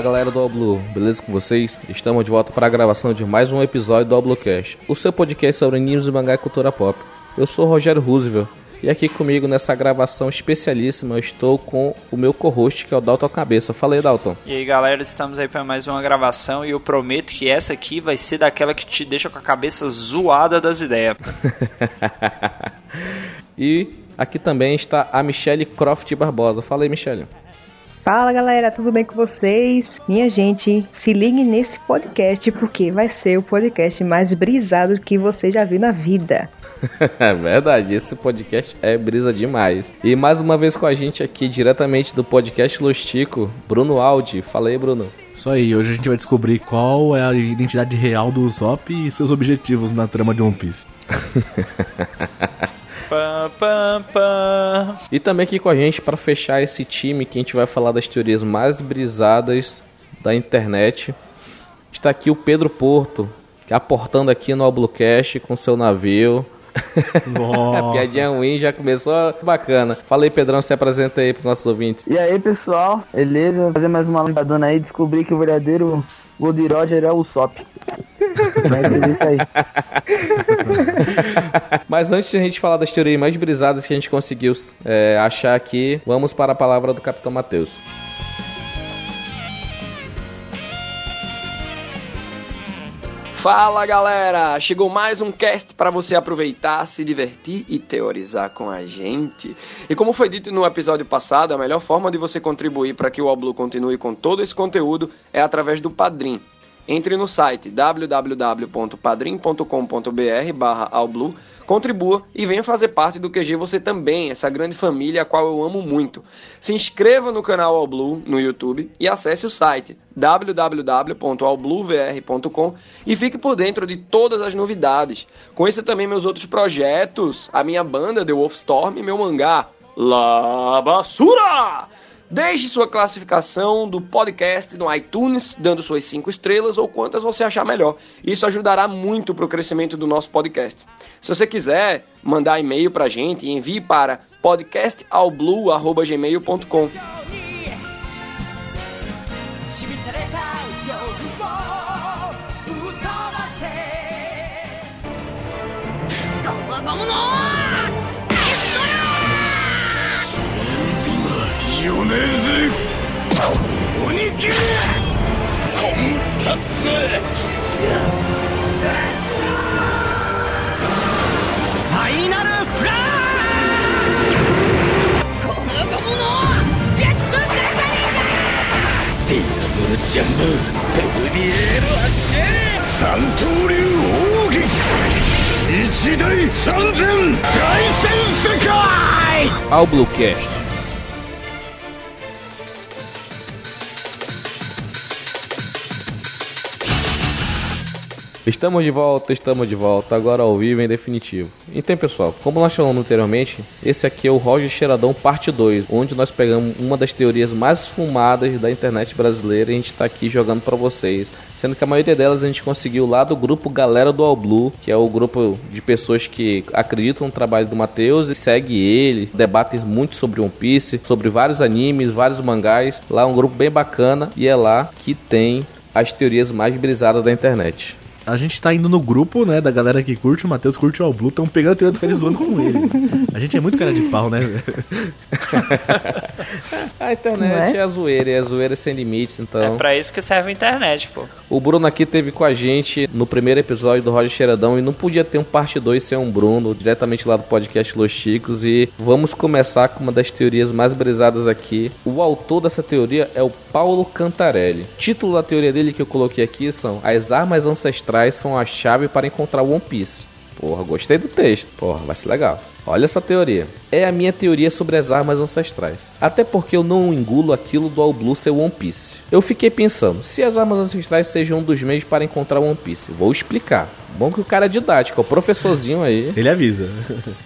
Fala galera do Blue, beleza com vocês? Estamos de volta para a gravação de mais um episódio do All Blue Cast, o seu podcast sobre animes e mangá e cultura pop. Eu sou o Rogério Roosevelt e aqui comigo nessa gravação especialíssima eu estou com o meu co-host que é o Dalton Cabeça. Fala aí, Dalton. E aí galera, estamos aí para mais uma gravação e eu prometo que essa aqui vai ser daquela que te deixa com a cabeça zoada das ideias. e aqui também está a Michelle Croft Barbosa. Fala aí, Michelle. Fala galera, tudo bem com vocês? Minha gente, se ligue nesse podcast porque vai ser o podcast mais brisado que você já viu na vida. É verdade, esse podcast é brisa demais. E mais uma vez com a gente aqui, diretamente do podcast Lostico, Bruno Aldi. Fala aí, Bruno. Isso aí, hoje a gente vai descobrir qual é a identidade real do Usopp e seus objetivos na trama de One Piece. Pam, pam, pam. E também aqui com a gente para fechar esse time que a gente vai falar das teorias mais brisadas da internet. Está aqui o Pedro Porto, aportando aqui no Alblocast com seu navio. a piadinha ruim já começou bacana. Fala aí, Pedrão, se apresenta aí para os nossos ouvintes. E aí, pessoal, beleza? Vou fazer mais uma ligadona aí, descobri que o verdadeiro Gold Roger é o Sop. Aí. Mas antes de a gente falar das teorias mais brisadas que a gente conseguiu é, achar aqui, vamos para a palavra do Capitão Matheus. Fala galera! Chegou mais um cast para você aproveitar, se divertir e teorizar com a gente. E como foi dito no episódio passado, a melhor forma de você contribuir para que o Oblu continue com todo esse conteúdo é através do Padrim. Entre no site www.padrim.com.br barra contribua e venha fazer parte do QG você também, essa grande família a qual eu amo muito. Se inscreva no canal All Blue no YouTube e acesse o site www.allbluevr.com e fique por dentro de todas as novidades. Conheça também meus outros projetos, a minha banda The Wolfstorm e meu mangá La Basura! Deixe sua classificação do podcast no iTunes, dando suas 5 estrelas ou quantas você achar melhor. Isso ajudará muito para o crescimento do nosso podcast. Se você quiser mandar e-mail para a gente, envie para podcastalblue.gmail.com. よねえぜ鬼切れコンパスファイナルフラーこの子者ジェットガザリーだディアブルジャンボガブリエルアッシェ三刀流奥義一大三千大戦世界パウブロキャス Estamos de volta, estamos de volta, agora ao vivo em definitivo. Então, pessoal, como nós falamos anteriormente, esse aqui é o Roger Cheiradão parte 2, onde nós pegamos uma das teorias mais fumadas da internet brasileira e a gente está aqui jogando para vocês. Sendo que a maioria delas a gente conseguiu lá do grupo Galera do All Blue, que é o grupo de pessoas que acreditam no trabalho do Matheus e segue ele, debatem muito sobre One Piece, sobre vários animes, vários mangás. Lá é um grupo bem bacana e é lá que tem as teorias mais brisadas da internet a gente tá indo no grupo, né, da galera que curte, o Matheus curte o All Blue, estão pegando a teoria dos caras zoando com ele. A gente é muito cara de pau, né? a internet é? é? a zoeira, é a zoeira sem limites, então. É pra isso que serve a internet, pô. O Bruno aqui teve com a gente no primeiro episódio do Roger Cheiradão e não podia ter um parte 2 sem um Bruno, diretamente lá do podcast Los Chicos. E vamos começar com uma das teorias mais brisadas aqui. O autor dessa teoria é o Paulo Cantarelli. O título da teoria dele que eu coloquei aqui são As Armas Ancestrais são a chave para encontrar o One Piece. Porra, gostei do texto. Porra, vai ser legal. Olha essa teoria. É a minha teoria sobre as armas ancestrais. Até porque eu não engulo aquilo do All Blue ser One Piece. Eu fiquei pensando, se as armas ancestrais sejam um dos meios para encontrar One Piece, vou explicar. Bom que o cara é didático, é o professorzinho aí. Ele avisa.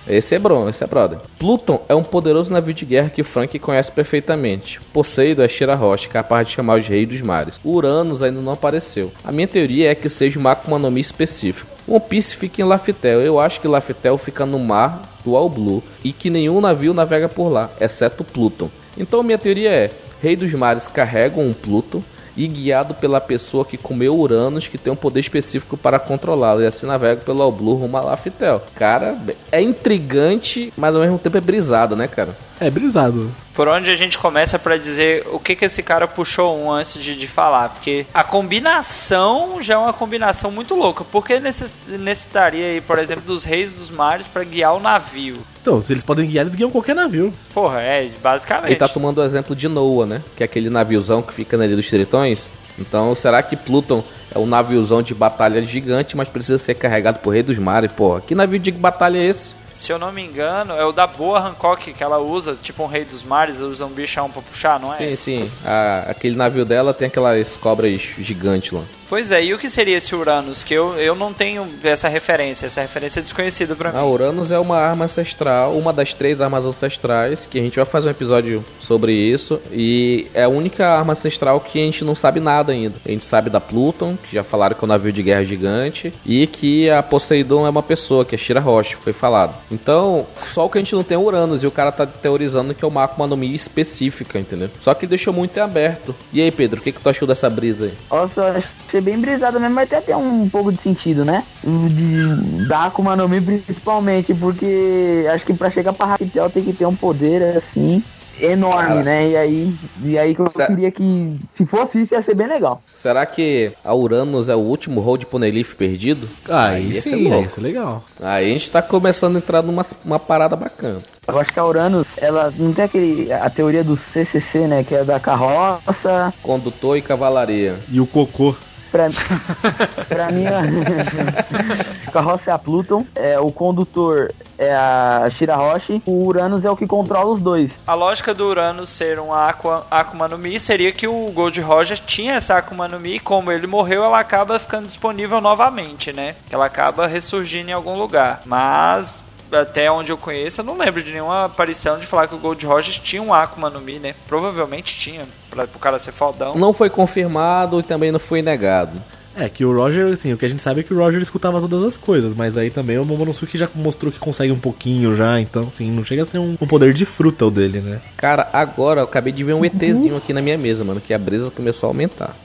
Esse é bom, esse é brother. Pluton é um poderoso navio de guerra que Frank conhece perfeitamente. Poseidon é Shira Roche, capaz de chamar os reis dos mares. Uranus ainda não apareceu. A minha teoria é que seja uma Akuma específico. One Piece fica em Laftel. Eu acho que Laftel fica no mar do All Blue e que nenhum navio navega por lá, exceto Pluton. Então minha teoria é: Rei dos Mares carrega um Pluto e guiado pela pessoa que comeu Uranus, que tem um poder específico para controlá-lo, e assim navega pelo Alblu rumo a Laftel. Cara, é intrigante, mas ao mesmo tempo é brisado, né, cara? É brisado. Por onde a gente começa pra dizer o que que esse cara puxou um antes de, de falar? Porque a combinação já é uma combinação muito louca. Por que necess- necessitaria aí, por exemplo, dos reis dos mares pra guiar o navio? Então, se eles podem guiar, eles guiam qualquer navio. Porra, é, basicamente. Ele tá tomando o exemplo de Noah, né? Que é aquele naviozão que fica na Ilha dos Tritões. Então, será que Pluton é um naviozão de batalha gigante, mas precisa ser carregado por Rei dos Mares? Porra, que navio de batalha é esse? Se eu não me engano, é o da boa Hancock que ela usa, tipo um rei dos mares, usa um bichão pra puxar, não é? Sim, sim. A- aquele navio dela tem aquelas cobras gigantes lá. Pois é, e o que seria esse Uranus? Que eu, eu não tenho essa referência, essa referência é desconhecida pra mim. A Uranus é uma arma ancestral, uma das três armas ancestrais, que a gente vai fazer um episódio sobre isso. E é a única arma ancestral que a gente não sabe nada ainda. A gente sabe da Pluton, que já falaram que é um navio de guerra gigante, e que a Poseidon é uma pessoa, que é Shira Roche, foi falado. Então, só o que a gente não tem é Uranus, e o cara tá teorizando que é uma Akuma no Mi específica, entendeu? Só que deixou muito em aberto. E aí, Pedro, o que, que tu achou dessa brisa aí? Nossa, achei bem brisado mesmo, mas tem até um pouco de sentido, né? De, da Akuma no Mi principalmente, porque acho que pra chegar pra Raquel tem que ter um poder assim enorme, Cara. né? E aí, e aí que eu Cê- queria que se fosse isso ia ser bem legal. Será que a Uranus é o último Road Poneglyph perdido? Aí, ia ser sim, louco. aí isso é legal. Aí a gente tá começando a entrar numa uma parada bacana. Eu acho que a Uranus, ela não tem aquele a teoria do CCC, né? Que é da carroça. Condutor e cavalaria. E o cocô. Pra, pra mim, a carroça é a Pluton, é, o condutor é a Shira Roche, o Uranus é o que controla os dois. A lógica do Uranus ser um Aqua, Akuma no Mi seria que o Gold Roger tinha essa Akuma no Mi e como ele morreu, ela acaba ficando disponível novamente, né? Que ela acaba ressurgindo em algum lugar. Mas até onde eu conheço, eu não lembro de nenhuma aparição de falar que o Gold Roger tinha um Akuma no Mi, né? Provavelmente tinha, pra, pro cara ser faldão. Não foi confirmado e também não foi negado. É, que o Roger, assim, o que a gente sabe é que o Roger escutava todas as coisas, mas aí também o Momonosuke já mostrou que consegue um pouquinho já, então, assim, não chega a ser um, um poder de fruta o dele, né? Cara, agora eu acabei de ver um ETzinho aqui na minha mesa, mano, que a brisa começou a aumentar.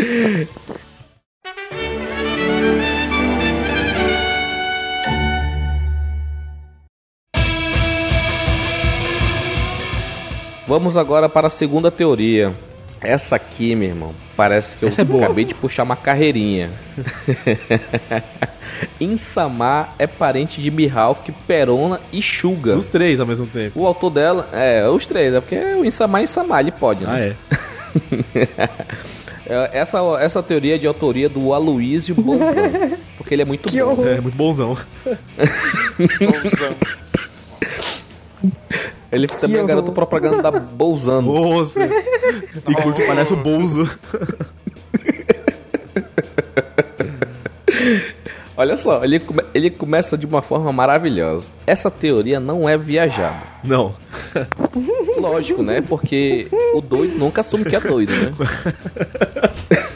Vamos agora para a segunda teoria. Essa aqui, meu irmão, parece que eu Essa é boa. acabei de puxar uma carreirinha. Insama é parente de Mihawk, Perona e Suga. Os três ao mesmo tempo. O autor dela, é, os três, é porque o Insama é Insama, ele pode, Ah, né? é. É, Essa, essa teoria é de autoria do Aloysio Bolzan, porque ele é muito Que bom. horror. É muito bonzão. Bolsão. Ele também é garoto propaganda da Bolzano. Nossa! E curte parece o Bolzo. Olha só, ele, come- ele começa de uma forma maravilhosa. Essa teoria não é viajada. Não. Lógico, né? Porque o doido nunca assume que é doido, né?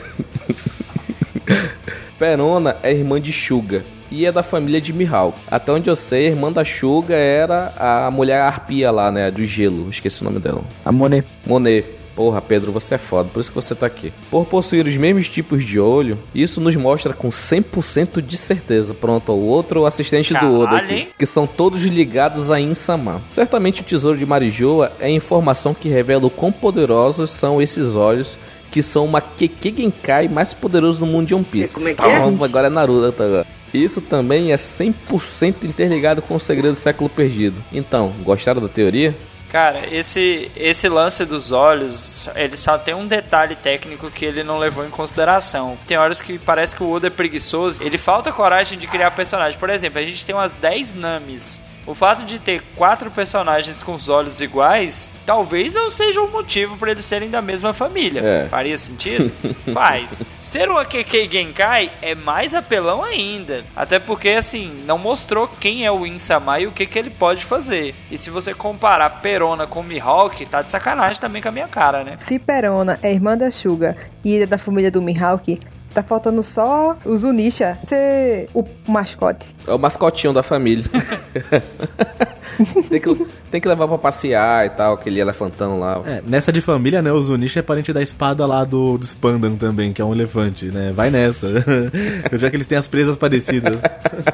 Perona é irmã de Suga e é da família de Mihawk. Até onde eu sei, a irmã da Suga era a mulher arpia lá, né? Do gelo. Esqueci o nome dela. A Monet. Monet. Porra, Pedro, você é foda, por isso que você tá aqui. Por possuir os mesmos tipos de olho, isso nos mostra com 100% de certeza. Pronto, o outro assistente do Oda Caralho, aqui. Que são todos ligados a Insama. Certamente o tesouro de Marijoa é a informação que revela o quão poderosos são esses olhos. Que são uma Keke Genkai mais poderoso do mundo de One Piece. Como é que Ah, é? vamos- Agora é Naruto tá agora. Isso também é 100% interligado com o segredo do século perdido. Então, gostaram da teoria? Cara, esse, esse lance dos olhos, ele só tem um detalhe técnico que ele não levou em consideração. Tem horas que parece que o Oda é preguiçoso, ele falta coragem de criar personagem. Por exemplo, a gente tem umas 10 Namis. O fato de ter quatro personagens com os olhos iguais, talvez não seja um motivo para eles serem da mesma família. É. Faria sentido? Faz. Ser o Akekei Genkai é mais apelão ainda. Até porque, assim, não mostrou quem é o Insama e o que, que ele pode fazer. E se você comparar Perona com Mihawk, tá de sacanagem também com a minha cara, né? Se Perona é irmã da Suga e é da família do Mihawk, tá faltando só o Zunisha ser o mascote. É o mascotinho da família. tem, que, tem que levar pra passear e tal, aquele elefantão lá. É, nessa de família, né, o Zunichi é parente da espada lá do, do Spandan também, que é um elefante, né? Vai nessa. Já que eles têm as presas parecidas.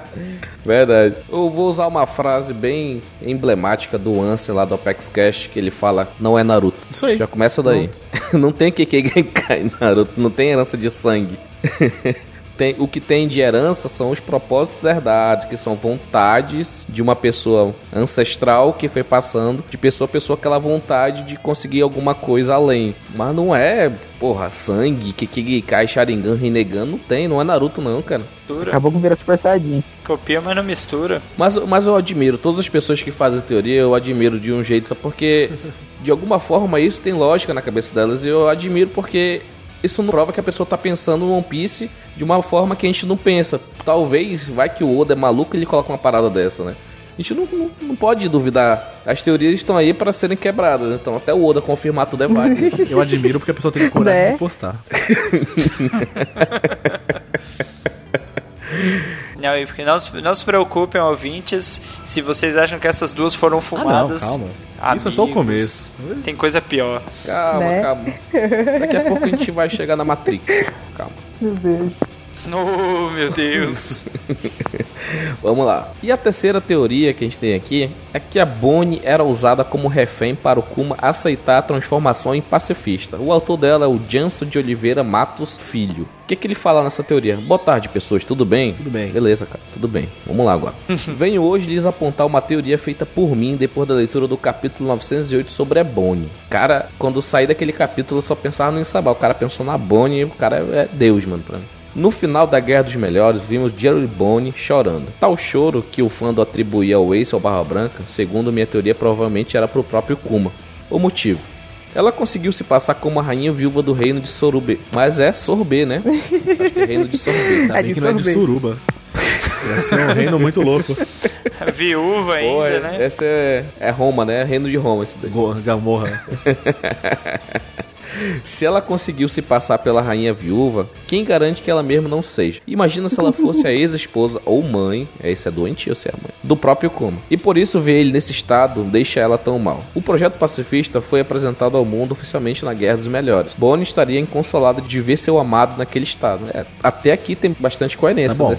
Verdade. Eu vou usar uma frase bem emblemática do Ansem lá do Apex Cash, que ele fala, não é Naruto. Isso aí. Já começa daí. não tem Genkai em Naruto, não tem herança de sangue. tem, o que tem de herança são os propósitos herdados, que são vontades de uma pessoa ancestral que foi passando de pessoa a pessoa aquela vontade de conseguir alguma coisa além. Mas não é, porra, sangue, Kekigai, Sharingan, Rinnegan, não tem, não é Naruto não, cara. Acabou com vira Super Saiyajin. Copia, mas não mistura. Mas, mas eu admiro, todas as pessoas que fazem teoria, eu admiro de um jeito, só porque de alguma forma isso tem lógica na cabeça delas e eu admiro porque isso não prova que a pessoa tá pensando no One Piece de uma forma que a gente não pensa. Talvez, vai que o Oda é maluco e ele coloca uma parada dessa, né? A gente não, não, não pode duvidar. As teorias estão aí para serem quebradas. né? Então, até o Oda confirmar tudo é válido. Eu admiro porque a pessoa tem coragem Né? de postar. Não, e porque não, se- não se preocupem, ouvintes, se vocês acham que essas duas foram Ah, não, fumadas. Calma. Isso é só o amigos, começo. Tem coisa pior. Calma, Né? calma. Daqui a pouco a gente vai chegar na Matrix. Calma. Meu Deus. Oh, meu Deus. Vamos lá. E a terceira teoria que a gente tem aqui é que a Bonnie era usada como refém para o Kuma aceitar a transformação em pacifista. O autor dela é o Janso de Oliveira Matos Filho. O que, que ele fala nessa teoria? Boa tarde, pessoas. Tudo bem? Tudo bem. Beleza, cara. Tudo bem. Vamos lá agora. Venho hoje lhes apontar uma teoria feita por mim depois da leitura do capítulo 908 sobre a Bonnie. Cara, quando eu saí daquele capítulo, eu só pensava no Insabal. O cara pensou na Bonnie e o cara é Deus, mano, pra mim. No final da Guerra dos Melhores, vimos Jerry Bonnie chorando. Tal choro que o fã atribuía ao Ace ou Barra Branca, segundo minha teoria, provavelmente era pro próprio Kuma. O motivo? Ela conseguiu se passar como a rainha viúva do reino de Sorubê. Mas é Sorbê, né? Acho que é reino de Sorbê. Ainda É bem que não é de suruba. Ia ser um reino muito louco. Viúva ainda, Pô, é- né? Essa é, é Roma, né? Reino de Roma esse daí. Gamorra. Se ela conseguiu se passar pela rainha viúva, quem garante que ela mesma não seja? Imagina se ela fosse a ex-esposa ou mãe, esse é doentio se é a mãe, do próprio Kuma. E por isso ver ele nesse estado deixa ela tão mal. O projeto pacifista foi apresentado ao mundo oficialmente na Guerra dos Melhores. Bonnie estaria inconsolada de ver seu amado naquele estado. É, até aqui tem bastante coerência Tá bom,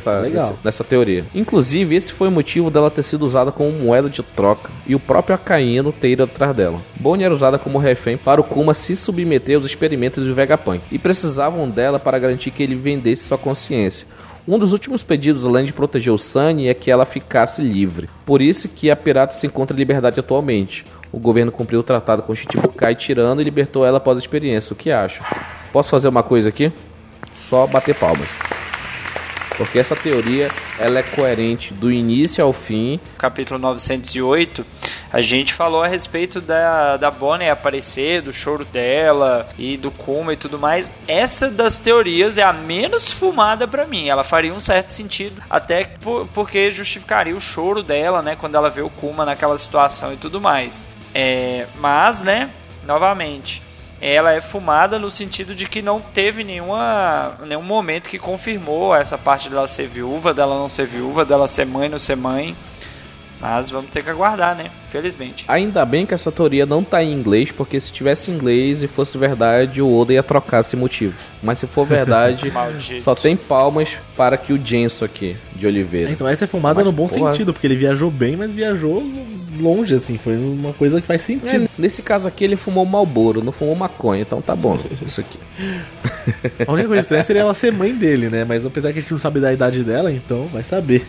teoria. Inclusive, esse foi o motivo dela ter sido usada como moeda de troca e o próprio Akaino ter ido atrás dela. Bonnie era usada como refém para o Kuma se submeter aos experimentos do Vegapunk e precisavam dela para garantir que ele vendesse sua consciência. Um dos últimos pedidos, além de proteger o Sunny, é que ela ficasse livre. Por isso que a pirata se encontra em liberdade atualmente. O governo cumpriu o tratado com Shichibukai tirando e libertou ela após a experiência. O que acha? Posso fazer uma coisa aqui? Só bater palmas. Porque essa teoria ela é coerente do início ao fim. capítulo 908, a gente falou a respeito da, da Bonnie aparecer, do choro dela e do Kuma e tudo mais. Essa das teorias é a menos fumada pra mim. Ela faria um certo sentido, até por- porque justificaria o choro dela, né, quando ela vê o Kuma naquela situação e tudo mais. É, mas, né, novamente, ela é fumada no sentido de que não teve nenhuma, nenhum momento que confirmou essa parte dela ser viúva, dela não ser viúva, dela ser mãe, não ser mãe. Mas vamos ter que aguardar, né? Felizmente. Ainda bem que essa teoria não tá em inglês, porque se tivesse em inglês e fosse verdade, o Oda ia trocar esse motivo. Mas se for verdade, só tem palmas para que o Jenso aqui, de Oliveira. Então essa é fumada Mas, no bom porra. sentido, porque ele viajou bem, mas viajou longe, assim. Foi uma coisa que faz sentido. É, nesse caso aqui ele fumou Malboro, não fumou maconha, então tá bom isso aqui. A única coisa estranha seria ela ser mãe dele, né? Mas apesar que a gente não sabe da idade dela, então vai saber.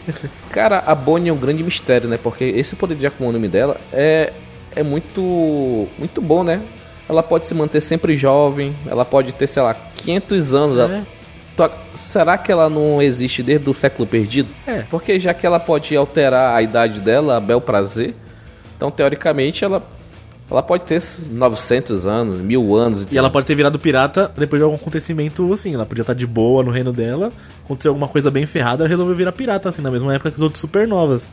Cara, a Bonnie é um grande mistério, né? Porque esse poder de Akuma dela é, é muito, muito bom, né? Ela pode se manter sempre jovem, ela pode ter, sei lá, 500 anos. É. Ela- ac- Será que ela não existe desde o século perdido? É. Porque já que ela pode alterar a idade dela a bel prazer, então teoricamente ela, ela pode ter 900 anos, mil anos. E ela pode ter virado pirata depois de algum acontecimento assim. Ela podia estar de boa no reino dela, aconteceu alguma coisa bem ferrada, ela resolveu virar pirata, assim, na mesma época que os outros supernovas.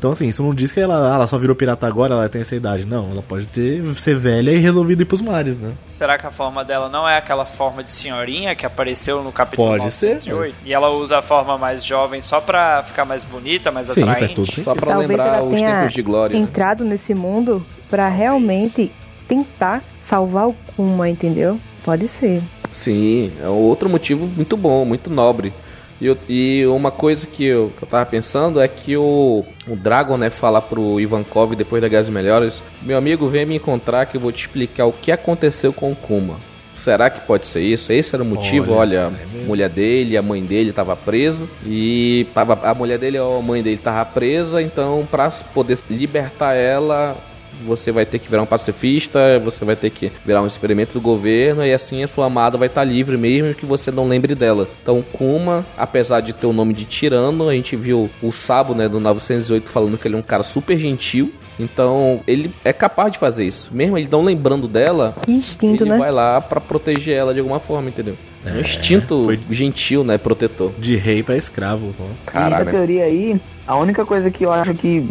Então, assim, isso não diz que ela, ah, ela só virou pirata agora, ela tem essa idade. Não, ela pode ter ser velha e resolvido ir pros mares, né? Será que a forma dela não é aquela forma de senhorinha que apareceu no capítulo Pode ser, 908? E ela usa a forma mais jovem só pra ficar mais bonita, mais Sim, atraente? faz todo sentido. Só pra Talvez lembrar os tenha tempos de glória. né? entrado nesse mundo pra realmente tentar salvar o Kuma, entendeu? Pode ser. Sim, é outro motivo muito bom, muito nobre. E, eu- e uma coisa que eu, que eu tava pensando é que o, o Dragon, né, fala pro Ivankov depois da Guerra dos Melhores: Meu amigo, venha me encontrar que eu vou te explicar o que aconteceu com o Kuma. Será que pode ser isso? Esse era o motivo? Olha, Olha, é a mulher dele, a mãe dele tava presa e tava, a mulher dele ou a mãe dele tava presa, então pra poder libertar ela, você vai ter que virar um pacifista, você vai ter que virar um experimento do governo e assim a sua amada vai estar livre mesmo que você não lembre dela. Então Kuma, apesar de ter o nome de tirano, a gente viu o Sabo, né, do 908 falando que ele é um cara super gentil. Então, ele é capaz de fazer isso. Mesmo ele não lembrando dela, Que instinto, ele né? vai lá pra proteger ela de alguma forma, entendeu? É um instinto foi- gentil, né, protetor. De rei pra escravo. Então. E essa Caralho. teoria aí, a única coisa que eu acho que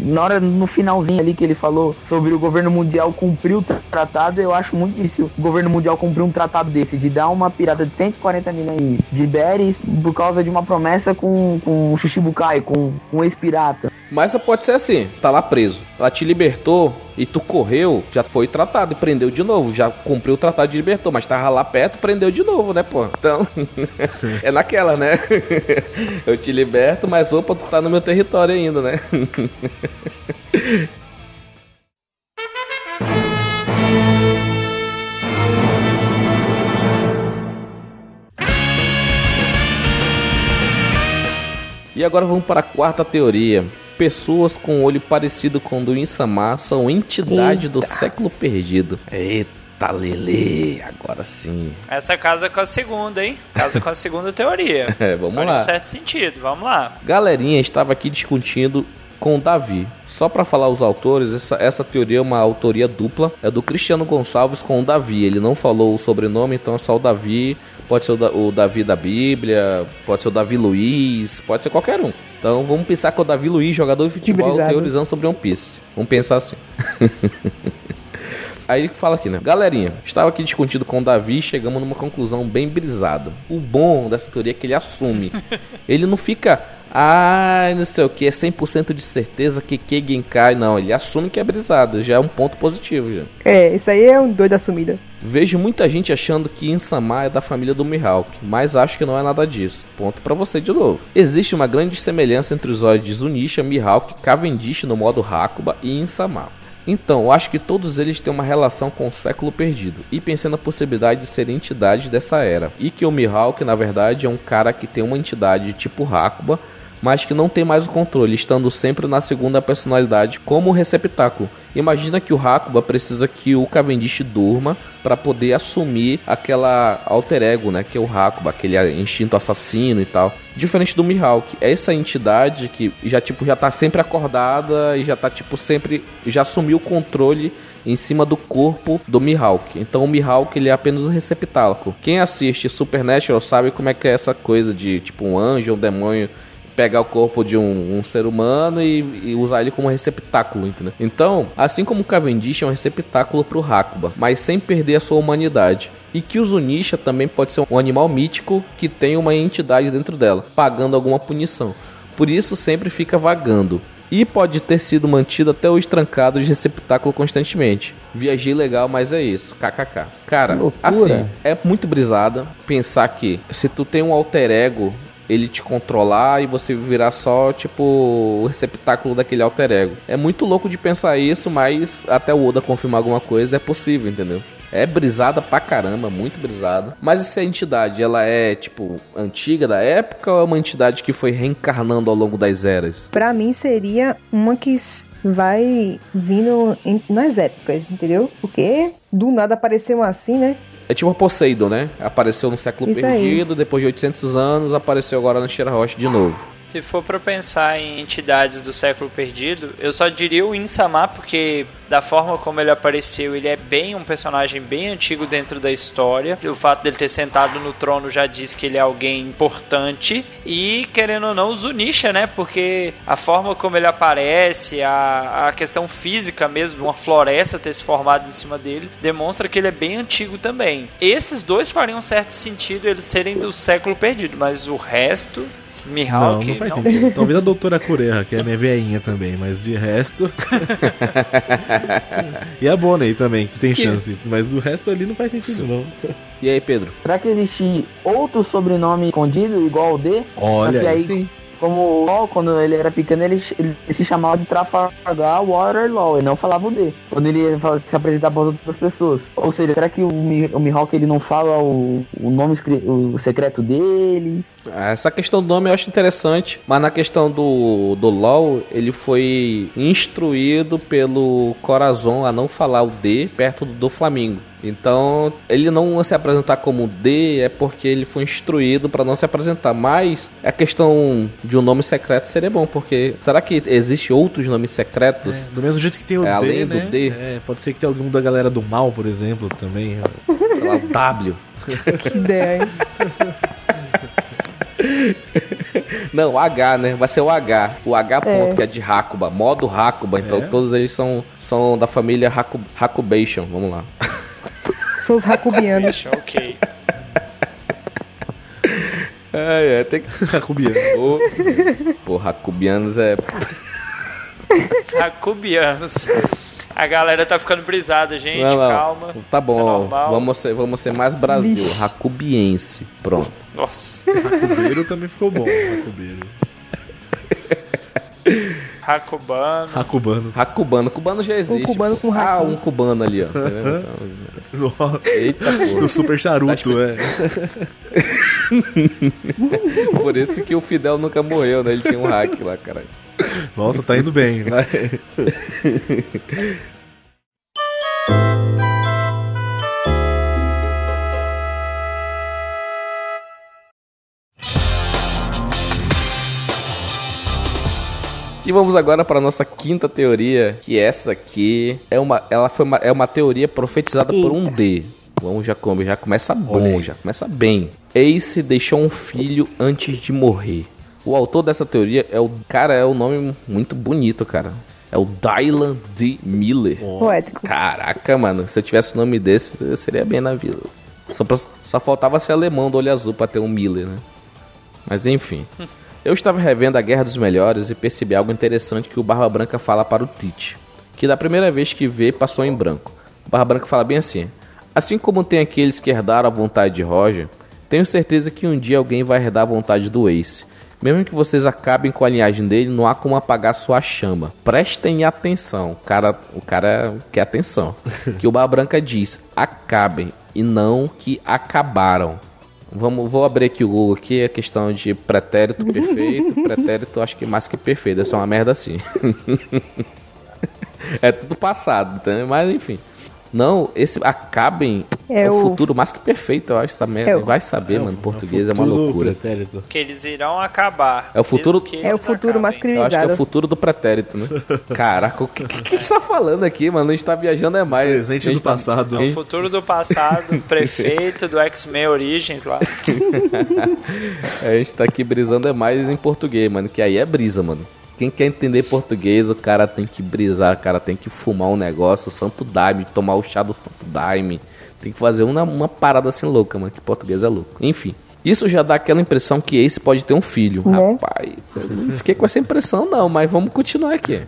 na hora no finalzinho ali que ele falou sobre o governo mundial cumprir o tratado, eu acho muito difícil o governo mundial cumprir um tratado desse, de dar uma pirata de 140 milhões de berries por causa de uma promessa com, com o Shishibukai, com um ex-pirata. Mas pode ser assim, tá lá preso. Ela te libertou e tu correu, já foi tratado e prendeu de novo. Já cumpriu o tratado de libertou, mas tava lá perto, prendeu de novo, né, pô? Então, é naquela, né? Eu te liberto, mas opa, tu tá no meu território ainda, né? E agora vamos para a quarta teoria. Pessoas com olho parecido com o do Insama são entidade do século perdido. Eita, Lele, agora sim. Essa casa com a segunda, hein? Casa com a segunda teoria. É, vamos Faz lá. um certo sentido, vamos lá. Galerinha estava aqui discutindo com o Davi. Só para falar os autores, essa, essa teoria é uma autoria dupla. É do Cristiano Gonçalves com o Davi. Ele não falou o sobrenome, então é só o Davi. Pode ser o, Da- o Davi da Bíblia, pode ser o Davi Luiz, pode ser qualquer um. Então vamos pensar que é o Davi Luiz, jogador de futebol, teorizando sobre One Piece. Vamos pensar assim. Aí ele fala aqui, né? Galerinha, estava aqui discutindo com o Davi e chegamos numa conclusão bem brisada. O bom dessa teoria é que ele assume. ele não fica, ai, não sei o que, é 100% de certeza que Kegen cai. Não, ele assume que é brisado. Já é um ponto positivo, já. É, isso aí é um doido assumida. Vejo muita gente achando que Insama é da família do Mihawk, mas acho que não é nada disso. Ponto pra você de novo. Existe uma grande semelhança entre os olhos de Zunisha, Mihawk, Cavendish no modo Hakuba e Insama. Então, eu acho que todos eles têm uma relação com o século perdido, e pensei na possibilidade de serem entidades dessa era. E que o Mihawk, na verdade, é um cara que tem uma entidade tipo Hakuba, mas que não tem mais o controle, estando sempre na segunda personalidade como receptáculo. Imagina que o Hakuba precisa que o Cavendish durma para poder assumir aquela alter ego, né, que é o Hakuba, aquele instinto assassino e tal. Diferente do Mihawk, é essa entidade que já tipo já tá sempre acordada e já tá tipo sempre já assumiu o controle em cima do corpo do Mihawk. Então o Mihawk ele é apenas um receptáculo. Quem assiste Supernatural sabe como é que é essa coisa de tipo um anjo, um demônio pegar o corpo de um, um ser humano e, e usar ele como receptáculo, entendeu? Então, assim como o Cavendish é um receptáculo pro Hakuba, mas sem perder a sua humanidade. E que o Zunisha também pode ser um animal mítico que tem uma entidade dentro dela, pagando alguma punição. Por isso sempre fica vagando. E pode ter sido mantido até hoje trancado de receptáculo constantemente. Viajei legal, mas é isso. KKK. Cara, assim, é muito brisada pensar que se tu tem um alter ego, ele te controlar e você virar só, tipo, o receptáculo daquele alter ego. É muito louco de pensar isso, mas até o Oda confirmar alguma coisa é possível, entendeu? É brisada pra caramba, muito brisada. Mas essa entidade, ela é, tipo, antiga da época ou é uma entidade que foi reencarnando ao longo das eras? Pra mim seria uma que vai vindo nas épocas, entendeu? Porque do nada apareceu assim, né? É tipo a Poseidon, né? Apareceu no século Isso aí. perdido, depois de 800 anos, apareceu agora no Shirahoshi de novo. Se for para pensar em entidades do século perdido, eu só diria o Insama porque da forma como ele apareceu, ele é bem um personagem bem antigo dentro da história. O fato dele ter sentado no trono já diz que ele é alguém importante e querendo ou não, o Zunisha, né? Porque a forma como ele aparece, a, a questão física mesmo, uma floresta ter se formado em cima dele, demonstra que ele é bem antigo também. Esses dois fariam certo sentido eles serem do século perdido, mas o resto Mihawk, não, não faz sentido. Talvez a doutora Cureha, que é minha veinha também, mas de resto. e a Bonnie também, que tem que... chance. Mas do resto ali não faz sentido, não. E aí, Pedro? Será que existe outro sobrenome escondido igual ao D? Olha, aí, sim como o LOL, quando ele era pequeno, ele, ele se chamava de Trafalgar Waterlaw, ele não falava o D. Quando ele ia se apresentar para outras pessoas. Ou seja, será que o, o Mihawk ele não fala o, o nome o secreto dele? Essa questão do nome eu acho interessante, mas na questão do, do LoL, ele foi instruído pelo Corazon a não falar o D perto do, do Flamengo. Então, ele não se apresentar como D é porque ele foi instruído para não se apresentar. Mas a questão de um nome secreto seria bom, porque será que existe outros nomes secretos? É, do mesmo jeito que tem o é, D, além né? do D. É, pode ser que tenha algum da galera do mal, por exemplo, também. Sei lá, o W. que ideia, hein? Não, o H, né? Vai ser o H. O H ponto, é. que é de Hakuba. Modo Hakuba. Então é. todos eles são, são da família Haku, Hakubation. Vamos lá. São os Hakubianos. ok. É, é, tem que. Hakubianos. Pô, pô, Hakubianos é. Hakubianos. A galera tá ficando brisada, gente. Não, não. Calma. Tá bom. É vamos, ser, vamos ser mais Brasil. Lixo. Hakubiense. Pronto. Nossa. Hakubeiro também ficou bom. Hakubeiro. Hakubano. Hakubano. Hakubano. Cubano já existe. Um cubano com Ah, um cubano ali, ó. Tá Eita, pô. O super charuto, tá é. Por isso que o Fidel nunca morreu, né? Ele tinha um hack lá, caralho. Nossa, tá indo bem, vai. E vamos agora para nossa quinta teoria, que essa aqui é uma, ela foi uma, é uma teoria profetizada Eita. por um D. Vamos já come, já começa bom, já começa bem. Ace deixou um filho antes de morrer. O autor dessa teoria é o cara é o um nome muito bonito, cara. É o Dylan D. Miller. Poético. Caraca, mano. Se eu tivesse o nome desse, eu seria bem na vida. Só, pra, só faltava ser alemão do olho azul pra ter um Miller, né? Mas enfim. Eu estava revendo a Guerra dos Melhores e percebi algo interessante que o Barba Branca fala para o Tite. Que da primeira vez que vê, passou em branco. O Barba Branca fala bem assim: Assim como tem aqueles que herdaram a vontade de Roger, tenho certeza que um dia alguém vai herdar a vontade do Ace. Mesmo que vocês acabem com a linhagem dele, não há como apagar sua chama. Prestem atenção. O cara, o cara quer atenção. que o Barba Branca diz: acabem e não que acabaram. Vamos, vou abrir aqui o Google aqui, a questão de pretérito perfeito. pretérito acho que mais que perfeito, é só uma merda assim. é tudo passado, entendeu? Mas enfim. Não, esse acabem é, é o, futuro mais que perfeito, eu acho essa merda. É o... Vai saber, é mano, o, português é, uma loucura. Pretérito. Que eles irão acabar. É o futuro É o futuro masculinizado. Eu acho que é o futuro do pretérito, né? Caraca, o que, que, que a gente tá falando aqui, mano? A gente tá viajando é mais. Presente do tá... passado. É o futuro do passado, prefeito do X-Men Origins lá. a gente tá aqui brisando é mais em português, mano, que aí é brisa, mano. Quem quer entender português, o cara tem que brisar, o cara tem que fumar um negócio, o santo daime, tomar o chá do santo daime. Tem que fazer uma, uma parada assim louca, mano, que português é louco. Enfim. Isso já dá aquela impressão que Ace pode ter um filho. Né? Rapaz, eu não fiquei com essa impressão não, mas vamos continuar aqui.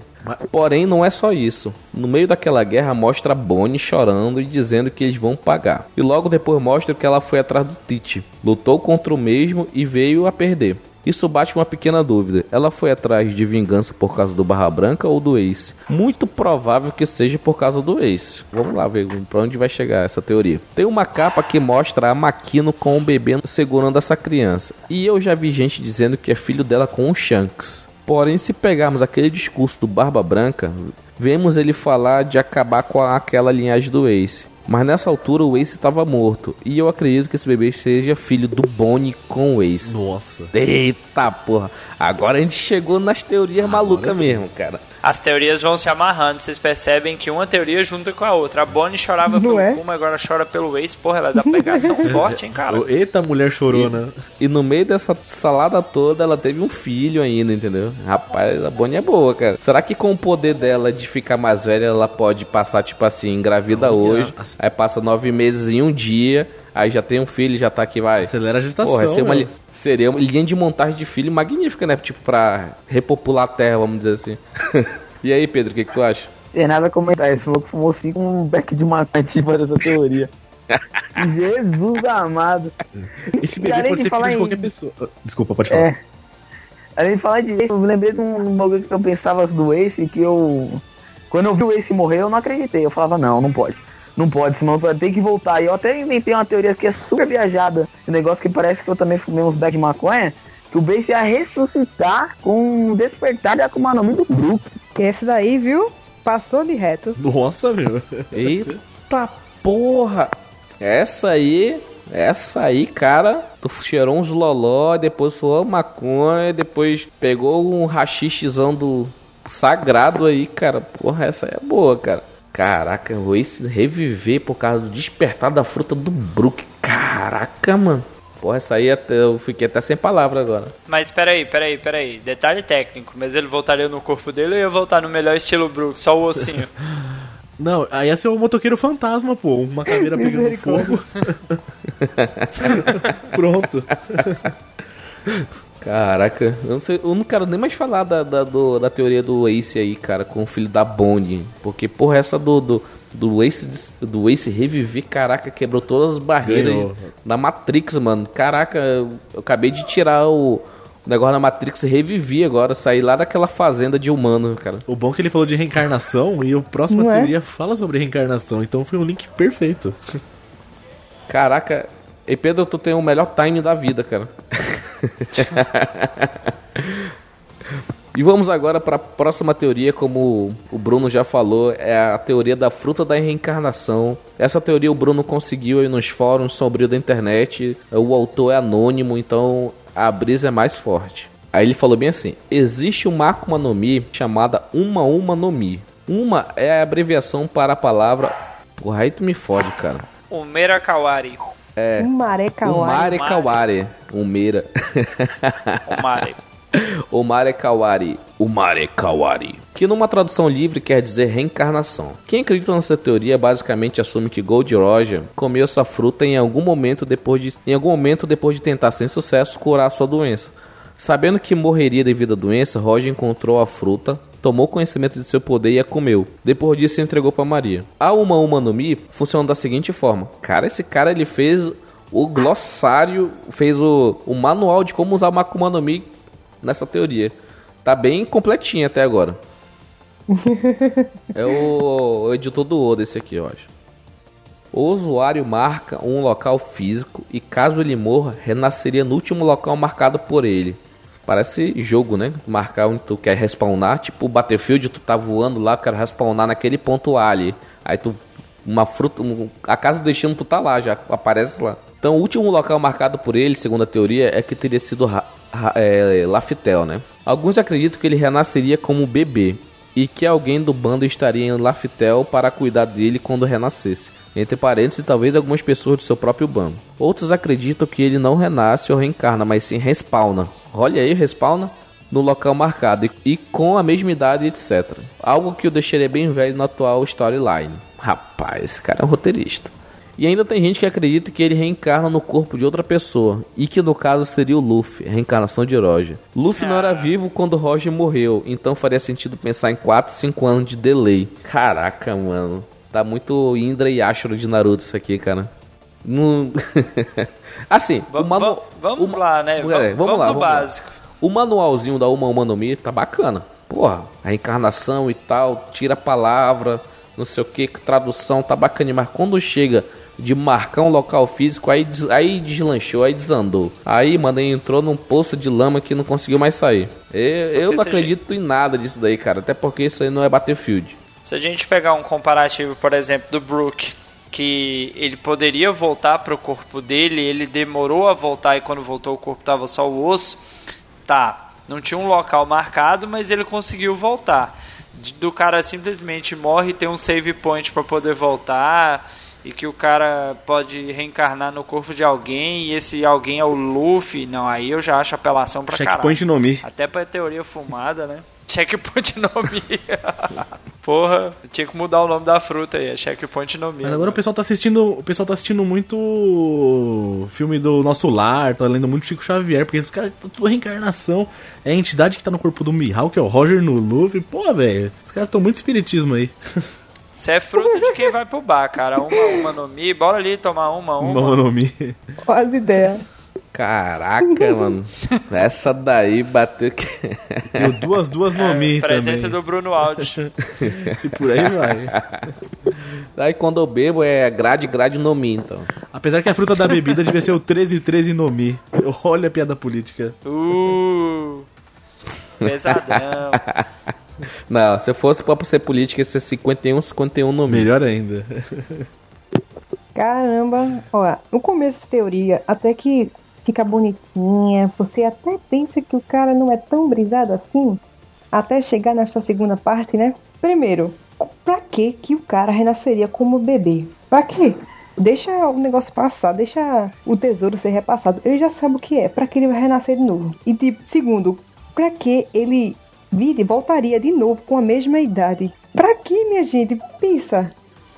Porém, não é só isso. No meio daquela guerra, mostra Bonnie chorando e dizendo que eles vão pagar. E logo depois mostra que ela foi atrás do Tite, lutou contra o mesmo e veio a perder. Isso bate uma pequena dúvida. Ela foi atrás de vingança por causa do Barra Branca ou do Ace? Muito provável que seja por causa do Ace. Vamos lá ver para onde vai chegar essa teoria. Tem uma capa que mostra a Makino com o bebê segurando essa criança. E eu já vi gente dizendo que é filho dela com o Shanks. Porém, se pegarmos aquele discurso do Barba Branca, vemos ele falar de acabar com aquela linhagem do Ace. Mas nessa altura o Ace estava morto. E eu acredito que esse bebê seja filho do Bonnie com o Ace. Nossa. Eita porra. Agora a gente chegou nas teorias malucas mesmo, cara. As teorias vão se amarrando, vocês percebem que uma teoria junta com a outra. A Bonnie chorava Não pelo é? Kuma, agora chora pelo Ace. Porra, ela dá pegação forte, hein, cara? Eita, mulher chorona. E no meio dessa salada toda, ela teve um filho ainda, entendeu? Rapaz, a Bonnie é boa, cara. Será que com o poder dela de ficar mais velha, ela pode passar, tipo assim, engravida hoje, aí passa nove meses em um dia, aí já tem um filho, já tá aqui, vai. Acelera a gestação. Porra, seria uma, né? seria uma linha de montagem de filho magnífica, né? Tipo, pra repopular a Terra, vamos dizer assim. e aí, Pedro, o que, que tu acha? Tem nada a comentar. Esse falou que fumou cinco um beck de maconha para essa teoria. Jesus amado. Esse E bebê pode de ser filho de em- qualquer pessoa. Desculpa, pode falar. É. Além de falar de Ace, eu me lembrei de um bagulho que eu pensava do Ace, que eu. Quando eu vi o Ace morrer, eu não acreditei. Eu falava, não, não pode. Não pode, senão vai ter que voltar. E eu até inventei uma teoria que é super viajada. Um negócio que parece que eu também fumei uns back de maconha. Que o Ace ia ressuscitar com um despertar de Akuma no Mi do Brook. Esse daí, viu? Passou de reto. Nossa, meu. Eita porra! Essa aí, essa aí, cara, tu cheirou uns loló, depois foi maconha, depois pegou um rachichezão do sagrado aí, cara. Porra, essa aí é boa, cara. Caraca, o Ace reviver por causa do despertar da fruta do Brook. Caraca, mano. Porra, essa aí até, eu fiquei até sem palavra agora. Mas peraí, peraí, peraí. Detalhe técnico, mas ele voltaria no corpo dele ou ia voltar no melhor estilo Brook, só o ossinho? Não, aí ia ser o motoqueiro fantasma, pô. Uma caveira pegando fogo. Pronto. Caraca, eu não, sei, eu não quero nem mais falar da, da, do- da teoria do Ace aí, cara, com o filho da Bonnie. Porque, porra, essa do, do, do, Ace, do Ace reviver, caraca, quebrou todas as barreiras Ganhou. da Matrix, mano. Caraca, eu, eu acabei de tirar o, o negócio da Matrix e revivi agora, saí lá daquela fazenda de humano, cara. O bom é que ele falou de reencarnação e o próximo Não é? teoria fala sobre reencarnação, então foi um link perfeito. Caraca, e Pedro, tu tem o melhor time da vida, cara. e vamos agora para a próxima teoria, como o Bruno já falou, é a teoria da fruta da reencarnação. Essa teoria o Bruno conseguiu aí nos fóruns sombrios da internet. O autor é anônimo, então a brisa é mais forte. Aí ele falou bem assim: existe uma Akuma no Mi chamada Uma Uma no Mi. Uma é a abreviação para a palavra. Porra, aí tu me fode, cara. o Merakawari. Um kawaii. Umare Kawari. Umeira. O Mare. Umare Kawari. Umare Kawari. Que numa tradução livre quer dizer reencarnação. Quem acredita nessa teoria basicamente assume que Gold Roger comeu essa fruta em algum momento depois de, em algum momento depois de tentar sem sucesso curar sua doença. Sabendo que morreria devido à doença, Roger encontrou a fruta, tomou conhecimento de seu poder e a comeu. Depois disso, entregou para Maria. A Uma Uma no Mi funciona da seguinte forma: Cara, esse cara ele fez o glossário, fez o, o manual de como usar uma Akuma no Mi nessa teoria. Tá bem completinho até agora. é o, o editor do Oda esse aqui, eu acho. O usuário marca um local físico e caso ele morra, renasceria no último local marcado por ele. Parece jogo, né? Marcar onde tu quer respawnar, tipo Battlefield, tu tá voando lá, quero respawnar naquele ponto ali. Aí tu uma fruta, a casa do destino tu tá lá, já aparece lá. Então o último local marcado por ele, segundo a teoria, é que teria sido é, Laftel, né? Alguns acreditam que ele renasceria como bebê e que alguém do bando estaria em Laftel para cuidar dele quando renascesse. Entre parênteses, talvez algumas pessoas do seu próprio bando. Outros acreditam que ele não renasce ou reencarna, mas sim respawna. Olha aí, respawna no local marcado e, com a mesma idade, etc. Algo que o deixaria bem velho na atual storyline. Rapaz, esse cara é um roteirista. E ainda tem gente que acredita que ele reencarna no corpo de outra pessoa, e que no caso seria o Luffy, a reencarnação de Roger. Luffy não era vivo quando Roger morreu, então faria sentido pensar em 4, 5 anos de delay. Caraca, mano. Tá muito Indra e Ashura de Naruto isso aqui, cara. Não... assim, o manu- va- vamos o- lá, né? É, Vamos, vamos lá, vamos lá. básico. O manualzinho da Uma Uma no Mi tá bacana. Porra, a reencarnação e tal, tira a palavra, não sei o que, tradução tá bacana, mas quando chega de marcar um local físico, aí, aí deslanchou, aí desandou. Aí, mano, ele entrou num poço de lama que não conseguiu mais sair. Eu, eu não acredito em nada disso daí, cara, até porque isso aí não é Battlefield. Se a gente pegar um comparativo, por exemplo, do Brook, que ele poderia voltar pro corpo dele, ele demorou a voltar e quando voltou o corpo tava só o osso. Tá, não tinha um local marcado, mas ele conseguiu voltar. Do cara simplesmente morre e tem um save point para poder voltar e que o cara pode reencarnar no corpo de alguém e esse alguém é o Luffy. Não, aí eu já acho apelação pra Checkpoint caralho. no Mi. Até pra teoria fumada, né? Checkpoint no Mi. Porra, tinha que mudar o nome da fruta aí, é Checkpoint no Mi. Mas agora o pessoal tá assistindo. O pessoal tá assistindo muito filme do nosso lar, tá lendo muito Chico Xavier, porque esses caras tudo reencarnação. É a entidade que tá no corpo do Mihawk, que é o Roger no Luffy. Pô, velho, os caras tão muito espiritismo aí. Isso é fruta de quem vai pro bar, cara. Uma, uma no Mi, bora ali tomar uma, uma. Mama no Mi. Quase ideia. Caraca, mano. Essa daí bateu que. Deu duas, duas no Mi É, presença também. do Bruno Alves. E por aí vai. Daí quando eu bebo é grade, grade no mi, então. Apesar que a fruta da bebida devia ser o 13 13 no Mi. Olha a piada política. Uh, pesadão. Não, se eu fosse pra ser política, ia ser 51, 51 no mi. Melhor ainda. Caramba, ó, no começo da teoria, até que fica bonitinha, você até pensa que o cara não é tão brisado assim, até chegar nessa segunda parte, né? Primeiro, pra que que o cara renasceria como bebê? Pra quê? Deixa o negócio passar, deixa o tesouro ser repassado. Ele já sabe o que é, pra que ele vai renascer de novo. E tipo, segundo, pra que ele vira e voltaria de novo com a mesma idade? Pra que, minha gente? Pensa.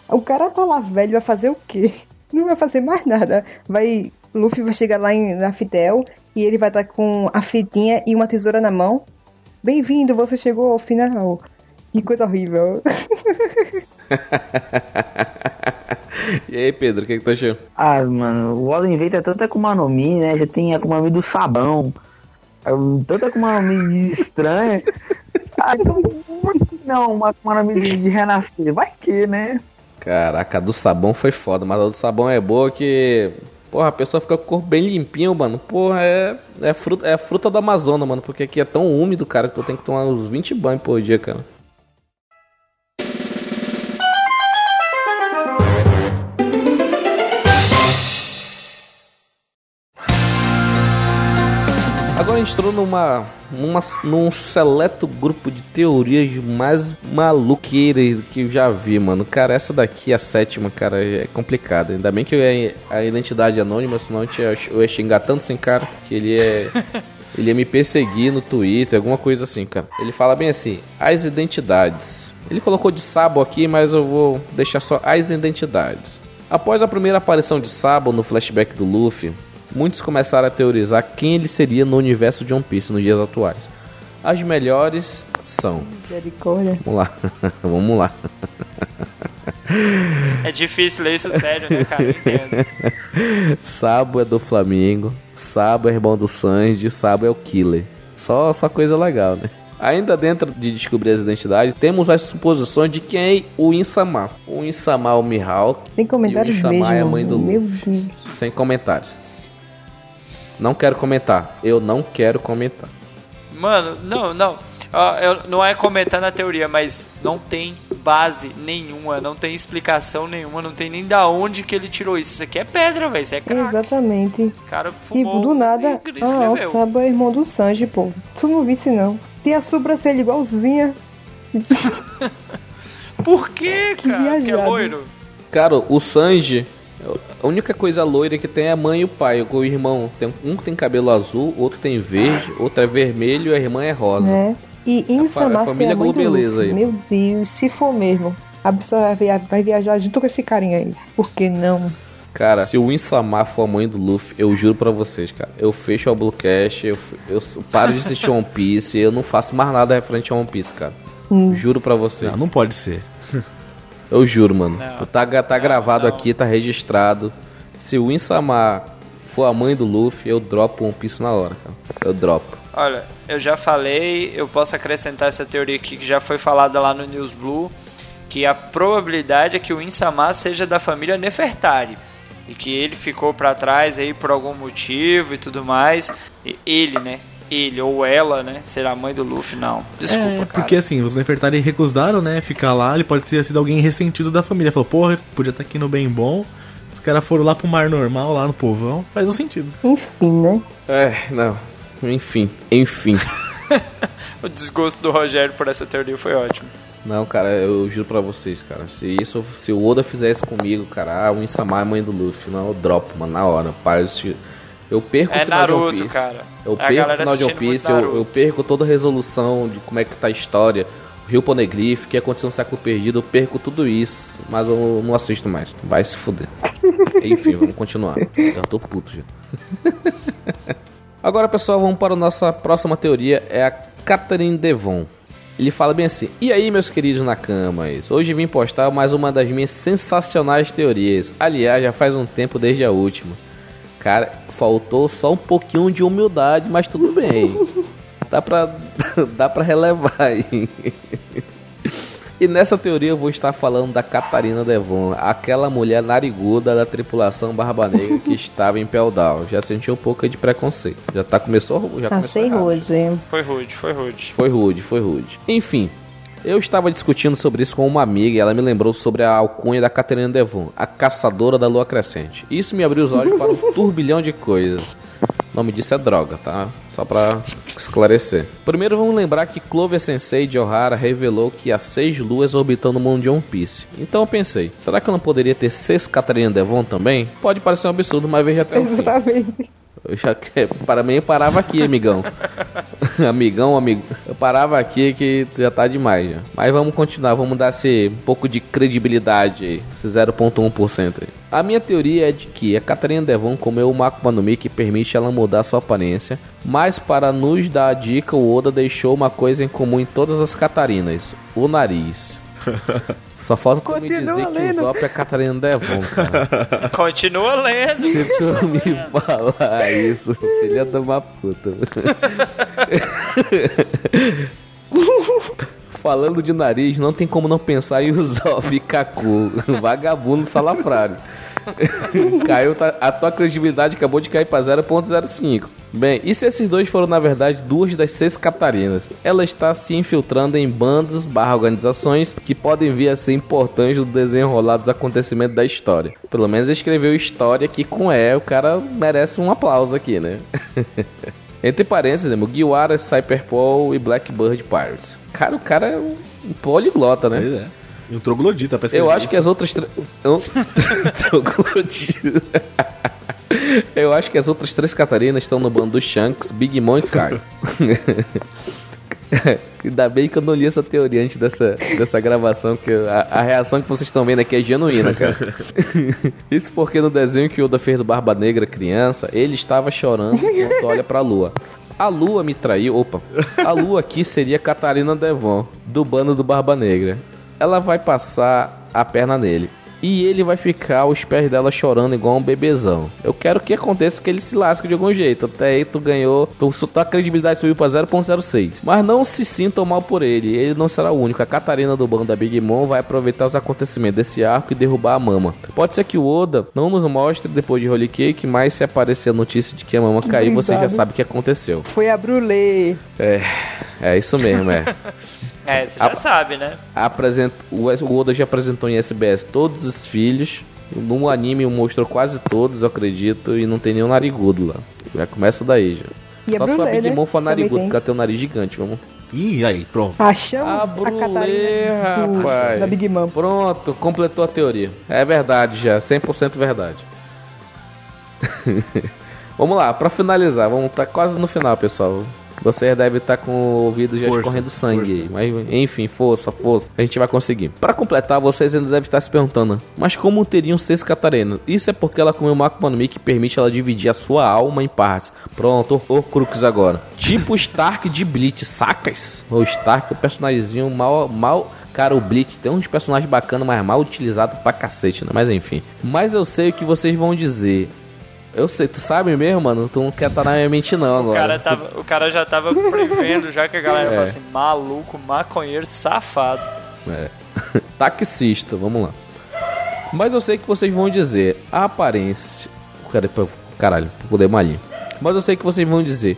O cara tá lá velho, vai fazer o quê? Não vai fazer mais nada. Vai. Luffy vai chegar lá em Raftel e ele vai estar com a fitinha e uma tesoura na mão. Bem-vindo, você chegou ao final. Que coisa horrível. E aí, Pedro, o que, que tu achou? Ah, mano, o All Invader é tanto Akuma no Mi, né? Já tem Akuma no Mi do sabão. É, Tanto Akuma no Mi estranha. Ah, por que não uma Akuma no Mi de, de renascer? Vai que, né? Caraca, a do sabão foi foda, mas a do sabão é boa que. Porra, a pessoa fica com o corpo bem limpinho, mano. Porra, é, é, fruta, é fruta do Amazonas, mano. Porque aqui é tão úmido, cara, que tu tem que tomar uns 20 banhos por dia, cara. Agora a gente entrou numa, numa, num seleto grupo de teorias mais maluqueiras que eu já vi, mano. Cara, essa daqui, a sétima, cara, é complicada. Ainda bem que eu ia a identidade anônima, senão eu ia, eu ia xingar tanto sem cara que ele é. Ele ia me perseguir no Twitter, alguma coisa assim, cara. Ele fala bem assim: as identidades. Ele colocou de Sabo aqui, mas eu vou deixar só as identidades. Após a primeira aparição de Sabo no flashback do Luffy, muitos começaram a teorizar quem ele seria no universo de One Piece nos dias atuais. As melhores são. Misericórdia. Vamos lá, vamos lá. É difícil ler isso sério, né, cara? Entendo. Sabo é do Flamengo, Sabo é irmão do Sanji, Sabo é o Killer. Só, só coisa legal, né? Ainda dentro de descobrir as identidades, temos as suposições de quem é o Insama. O Insama é o Mihawk Tem comentários e o Insama mesmo. é a mãe do Luffy. Sem comentários. Não quero comentar. Eu não quero comentar. Mano, não, não. Eu, não é comentando a teoria, mas não tem base nenhuma, não tem explicação nenhuma, não tem nem da onde que ele tirou isso. Isso aqui é pedra, velho. Isso é crack. Exatamente. Cara fumou Tipo, do nada. e Ah, o. Sabo é irmão do Sanji, pô. Tu não visse, não. Tem a sobrancelha igualzinha. Por que, Que cara? Que é viajado. loiro? Cara, o Sanji, a única coisa loira que tem é a mãe e o pai. O irmão, tem, um tem cabelo azul, outro tem verde, outro é vermelho e a irmã é rosa. né? E A Insama a família a mãe do Globeleza Luffy. aí. Meu Deus, se for mesmo. A pessoa vai via- vai viajar junto com esse carinha aí. Por que não? Cara, se o Insama for a mãe do Luffy, eu juro pra vocês, cara. Eu fecho o Bluecast, eu, eu paro de assistir One Piece, eu não faço mais nada referente a One Piece, cara. Juro pra vocês. Não, não pode ser. Eu juro, mano. Não. Tá, tá gravado não. aqui, tá registrado. Se o Insama for a mãe do Luffy, eu dropo One Piece na hora, cara. Eu dropo. Olha, eu já falei, eu posso acrescentar essa teoria aqui que já foi falada lá no News Blue, que a probabilidade é que o Insama seja da família Nefertari e que ele ficou pra trás aí por algum motivo e tudo mais. E ele, né? Ele ou ela, né, ser a mãe do Luffy, não. Desculpa, é, cara. porque assim, os Nefertari recusaram, né, ficar lá, ele pode ter sido alguém ressentido da família. Falou, porra, podia estar aqui no bem bom. Os caras foram lá pro mar normal, lá no povão. Faz um sentido. Enfim, né? É, não. Enfim, enfim. O desgosto do Rogério por essa teoria foi ótimo. Não, cara, eu juro pra vocês, cara. Se isso, se o Oda fizesse comigo, cara, ah, o Insama é mãe do Luffy, não, eu dropo, mano, na hora. Para de. Eu perco o É final de One Naruto, Piece. cara. Eu É perco o final de One Piece, eu, eu Naruto. perco toda a resolução de como é que tá a história. O Rio Poneglyph, o que aconteceu no século perdido, eu perco tudo isso, mas eu não assisto mais. Vai se fuder. Enfim, vamos continuar. Eu tô puto já. Agora, pessoal, vamos para a nossa próxima teoria, é a Catherine Devon. Ele fala bem assim: E aí, meus queridos Nakamas? Hoje vim postar mais uma das minhas sensacionais teorias. Aliás, já faz um tempo desde a última. Cara, faltou só um pouquinho de humildade, mas tudo bem. Dá pra, dá pra relevar aí. E nessa teoria eu vou estar falando da Catarina Devon, aquela mulher nariguda da tripulação Barba Negra que estava em Peldal. Já senti um pouco de preconceito. Já tá começou, já começou Achei errado. rude. Foi rude, foi rude. Foi rude, foi rude. Enfim, eu estava discutindo sobre isso com uma amiga e ela me lembrou sobre a alcunha da Catarina Devon, a caçadora da lua crescente. Isso me abriu os olhos para um turbilhão de coisas. O nome disso é droga, tá? Só pra esclarecer. Primeiro vamos lembrar que Clover Sensei de Ohara revelou que há seis luas orbitando o mundo de One Piece. Então eu pensei, será que eu não poderia ter seis Catarina Devon também? Pode parecer um absurdo, mas veja até o fim. Eu já para mim eu parava aqui, amigão. amigão, amigo. Eu parava aqui que já tá demais já. Mas vamos continuar, vamos dar esse um pouco de credibilidade aí, esse 0.1% aí. A minha teoria é de que a Catarina Devon comeu uma Akuma no Mi que permite ela mudar sua aparência, mas para nos dar a dica, o Oda deixou uma coisa em comum em todas as Catarinas: o nariz. Só falta tu me dizer que o lendo. Zop é a Catarina Devon, cara. Continua lendo. Se tu me falar isso, filha de uma puta. Falando de nariz, não tem como não pensar em Usopp Kaku, vagabundo salafrário. Caiu, tá- a tua credibilidade acabou de cair pra 0.05. Bem, e se esses dois foram na verdade duas das seis Catarinas? Ela está se infiltrando em bandos barra organizações que podem vir a ser importantes no desenrolar dos acontecimentos da história. Pelo menos escreveu história que com E o cara merece um aplauso aqui, né? Entre parênteses, né, Guiwara, Cyperpol e Blackbird Pirates. Cara, o cara é um poliglota, né? Pois é. E um troglodita pra Eu acho que isso. as outras três. Eu... Troglodita. Eu acho que as outras três Catarinas estão no bando do Shanks, Big Mom e Kai. Ainda bem que eu não li essa teoria antes dessa, dessa gravação, que a, a reação que vocês estão vendo aqui é genuína, cara. Isso porque no desenho que o Oda fez do Barba Negra criança, ele estava chorando enquanto olha pra lua. A lua me traiu. Opa. A lua aqui seria Catarina Devon, do bando do Barba Negra. Ela vai passar a perna nele. E ele vai ficar aos pés dela chorando igual um bebezão. Eu quero que aconteça que ele se lasque de algum jeito. Até aí tu ganhou. Tu, tua credibilidade subiu pra 0.06. Mas não se sintam mal por ele. Ele não será o único. A Catarina do bando da Big Mom vai aproveitar os acontecimentos desse arco e derrubar a mama. Pode ser que o Oda não nos mostre depois de Holy Cake, mas se aparecer a notícia de que a mama caiu, você já Sabe. o que aconteceu. Foi a Brulé. É, é isso mesmo, é. É, você já Ah, sabe, né? Apresenta, o o Oda já apresentou em SBS todos os filhos. No anime mostrou quase todos, eu acredito, e não tem nenhum narigudo lá. Já começa daí já. E a Só se a Big né? Mom for narigudo, porque ela tem um nariz gigante, vamos. Ih, aí, pronto. Achamos A a, Brulé, Catarina do- rapaz. da Big Mom. Pronto, completou a teoria. É verdade já, 100% verdade. vamos lá, pra finalizar, vamos estar quase no final, pessoal. Vocês devem estar com o ouvido já Força, escorrendo sangue força. Mas, enfim, força, força. A gente vai conseguir. Pra completar, vocês ainda devem estar se perguntando: Mas como teriam seis Catarinas? Isso é porque ela comeu uma Akuma no Mi que permite ela dividir a sua alma em partes. Pronto, o Crux agora. Tipo Stark de Bleach, sacas? O Stark, o personagemzinho mal. mal Cara, o Bleach tem uns personagens bacanas, mas mal utilizado pra cacete, né? Mas enfim. Mas eu sei o que vocês vão dizer. Eu sei, tu sabe mesmo, mano? Tu não quer estar na minha mente, não, O agora. cara, tava, o cara já tava prevendo, já que a galera É. fala assim, maluco, maconheiro, safado. É. Taxista, vamos lá. Mas eu sei que vocês vão dizer a aparência. Cara, caralho, pra poder malhar. Mas eu sei que vocês vão dizer.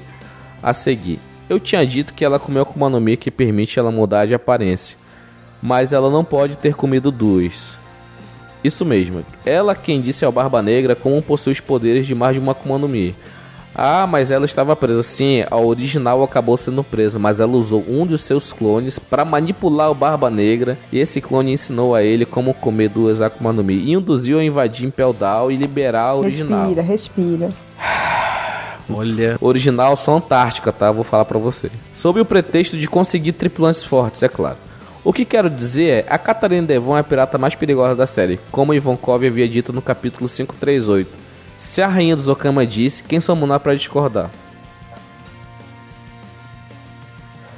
a seguir. Eu tinha dito que ela comeu no Mi que permite ela mudar de aparência, mas ela não pode ter comido duas. Isso mesmo, ela quem disse ao Barba Negra como possui os poderes de mais de uma Akuma no Mi. Ah, mas ela estava presa. Sim, a original acabou sendo presa, mas ela usou um dos seus clones para manipular o Barba Negra. E esse clone ensinou a ele como comer duas Akuma no Mi. E induziu a invadir Impel Down e liberar a original. Respira, respira. Olha. Original só Antártica, tá? Vou falar pra você. Sob o pretexto de conseguir tripulantes fortes, é claro. O que quero dizer é, a Catarina Devon é a pirata mais perigosa da série, como Ivankov havia dito no capítulo 538. Se a rainha dos Okama disse, quem somos nós pra discordar?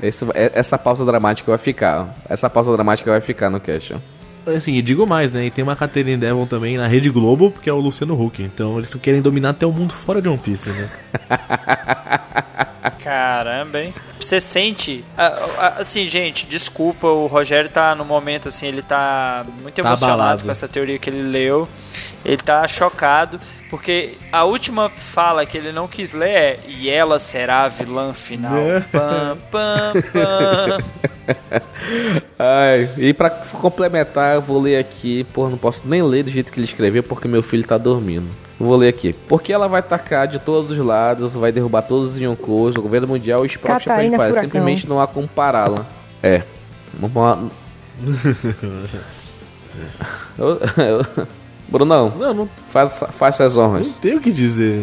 Esse, essa pausa dramática vai ficar. Essa pausa dramática vai ficar no cast. Ó. Assim, e digo mais, né? E tem uma Catherine Devon também na Rede Globo, porque é o Luciano Huck. Então eles querem dominar até o mundo fora de One Piece, né? Caramba, hein? Você sente. Assim, gente, desculpa, o Rogério tá no momento assim, ele tá muito Tá emocionado abalado. com essa teoria que ele leu. Ele tá chocado, porque a última fala que ele não quis ler é E ela será a vilã final. pam, pam, pam. Ai, e pra complementar, eu vou ler aqui. Porra, não posso nem ler do jeito que ele escreveu porque meu filho tá dormindo. Vou ler aqui. Porque ela vai atacar de todos os lados, vai derrubar todos os Yonkous, o governo mundial e os próprios Chapéu de Palha. Furacão. Simplesmente não há como pará-la. É. Não há- Eu- eu- Brunão, Não, não, faz, faz essas honras. não tem o que dizer.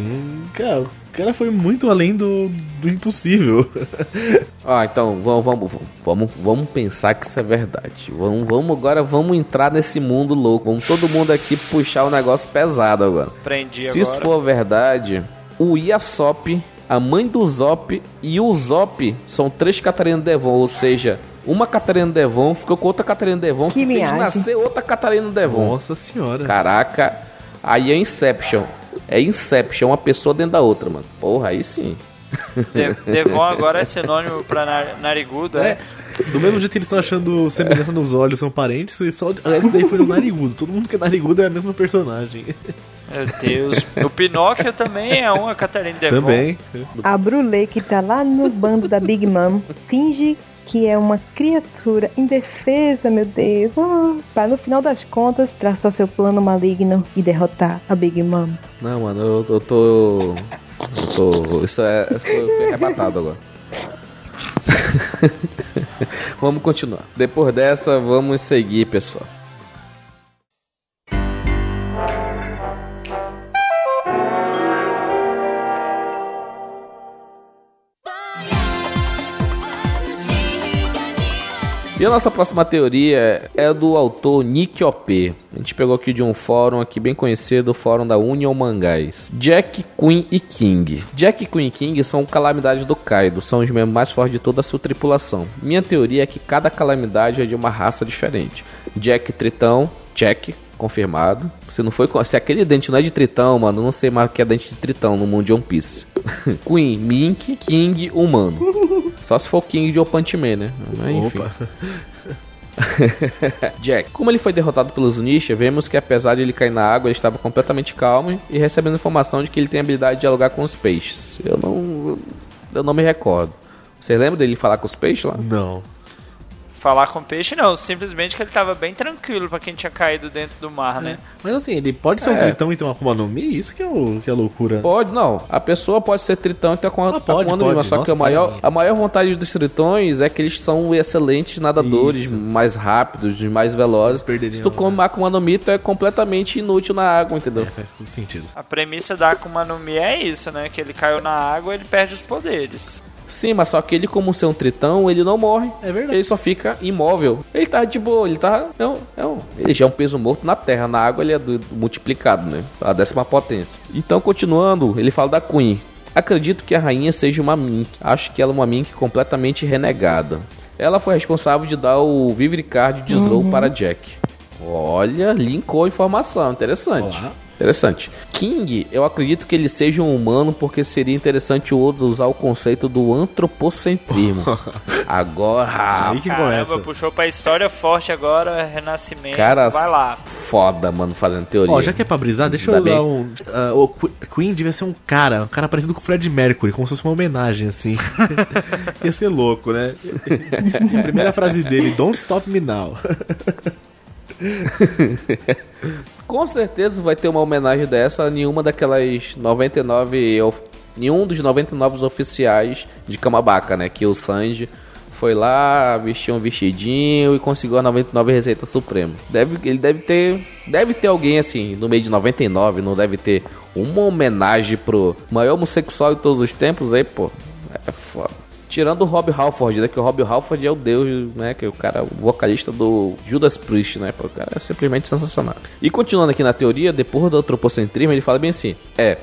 Cara, o cara foi muito além do, do impossível. Ah, então vamos, vamos, vamos, vamos pensar que isso é verdade. Vamos, vamos agora, vamos entrar nesse mundo louco. Vamos todo mundo aqui puxar o negócio pesado agora. Aprendi Se agora. isso for verdade, o Iasop, a mãe do Zop e o Zop são três Catarina Devon, ou seja, uma Catarina Devon ficou com outra Catarina Devon Que fez viagem. nascer outra Catarina Devon. Nossa senhora. Caraca, aí é Inception. É Inception, uma pessoa dentro da outra, mano. Porra, aí sim. De- Devon agora é sinônimo pra nar- narigudo, é? É, do mesmo jeito que eles estão achando semelhança nos olhos, são parentes, e só esse daí foi no narigudo. Todo mundo que é narigudo é a mesma personagem. Meu Deus. O Pinóquio também é uma Catarina Devon. Também. A Brulé, que tá lá no bando da Big Mom, finge que é uma criatura indefesa, meu Deus. Ah, pra no final das contas traçar seu plano maligno e derrotar a Big Mom. Não, mano, eu, eu tô. Eu tô. Isso é. Eu fui arrebatado agora. vamos continuar. Depois dessa, vamos seguir, pessoal. E a nossa próxima teoria é do autor Nick OP. A gente pegou aqui de um fórum aqui bem conhecido, o fórum da Union Mangás. Jack, Queen e King. Jack, Queen e King são calamidades do Kaido, são os membros mais fortes de toda a sua tripulação. Minha teoria é que cada calamidade é de uma raça diferente. Jack Tritão, check, confirmado. Se não foi, se aquele dente não é de Tritão, mano, não sei mais o que é dente de Tritão no mundo de One Piece. Queen, Mink, King, humano. Só se for King de Opantiman, né? Mas, enfim. Opa. Jack. Como ele foi derrotado pelos Unisha, vemos que apesar de ele cair na água, ele estava completamente calmo e recebendo informação de que ele tem a habilidade de dialogar com os peixes. Eu não. Eu não me recordo. Você lembra dele falar com os peixes lá? Não. Falar com peixe não, simplesmente que ele tava bem tranquilo pra quem tinha caído dentro do mar, né? Mas assim, ele pode ser um É. tritão e ter uma Akuma no Mi? Isso que é, o, que é loucura. Pode, não. A pessoa pode ser tritão e ter com Ah, pode, Akuma no Mi, Só que a maior, a maior vontade dos tritões é que eles são excelentes nadadores, Isso. mais rápidos, mais velozes. Se tu come né? Akuma no Mi, tu é completamente inútil na água, entendeu? É, faz todo sentido. A premissa da Akuma no Mi é isso, né? Que ele caiu na água ele perde os poderes. Sim, mas só que ele, como ser um tritão, ele não morre. É verdade. Ele só fica imóvel. Ele tá de boa, ele tá. É um, é um- ele já é um peso morto na terra. Na água ele é do- multiplicado, né? A décima potência. Então, continuando, ele fala da Queen. Acredito que a rainha seja uma Mink. Acho que ela é uma Mink completamente renegada. Ela foi responsável de dar o Vivre Card de Zou para Jack. Olha, linkou a informação, interessante. Olá. Interessante. King, eu acredito que ele seja um humano porque seria interessante o Oda usar o conceito do antropocentrismo. agora, Aí que Caramba, começa. puxou pra história forte agora, renascimento. cara, Vai lá. foda, mano, fazendo teoria. Ó, já que é pra brisar, deixa Ainda eu dar bem. um. ah, o Que- Queen devia ser um cara, um cara parecido com o Fred Mercury, como se fosse uma homenagem, assim. Ia ser louco, né? A primeira frase dele, Don't Stop Me Now. Com certeza vai ter uma homenagem dessa em uma daquelas 99. of- Em um dos 99 oficiais de Kamabaka, né? Que o Sanji foi lá, vestiu um vestidinho e conseguiu a 99 Receita Suprema. Deve, ele deve ter. Deve ter alguém assim, no meio de 99, não deve ter uma homenagem pro maior homossexual de todos os tempos aí, pô. É foda. Tirando o Rob Halford, né? Que o Rob Halford é o deus, né? Que é o cara, o vocalista do Judas Priest, né? O cara é simplesmente sensacional. E continuando aqui na teoria, depois do antropocentrismo, ele fala bem assim: é.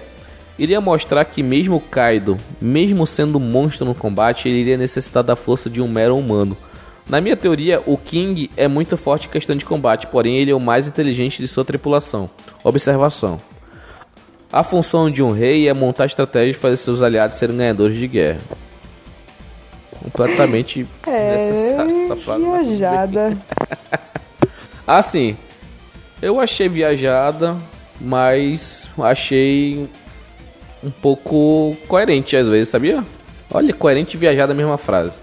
Iria mostrar que mesmo Kaido, mesmo sendo um monstro no combate, ele iria necessitar da força de um mero humano. Na minha teoria, o King é muito forte em questão de combate, porém ele é o mais inteligente de sua tripulação. Observação. A função de um rei é montar estratégias e fazer seus aliados serem ganhadores de guerra. Completamente É, essa frase. viajada. Assim, eu achei viajada, mas achei um pouco coerente às vezes, sabia? Olha, coerente e viajada a mesma frase.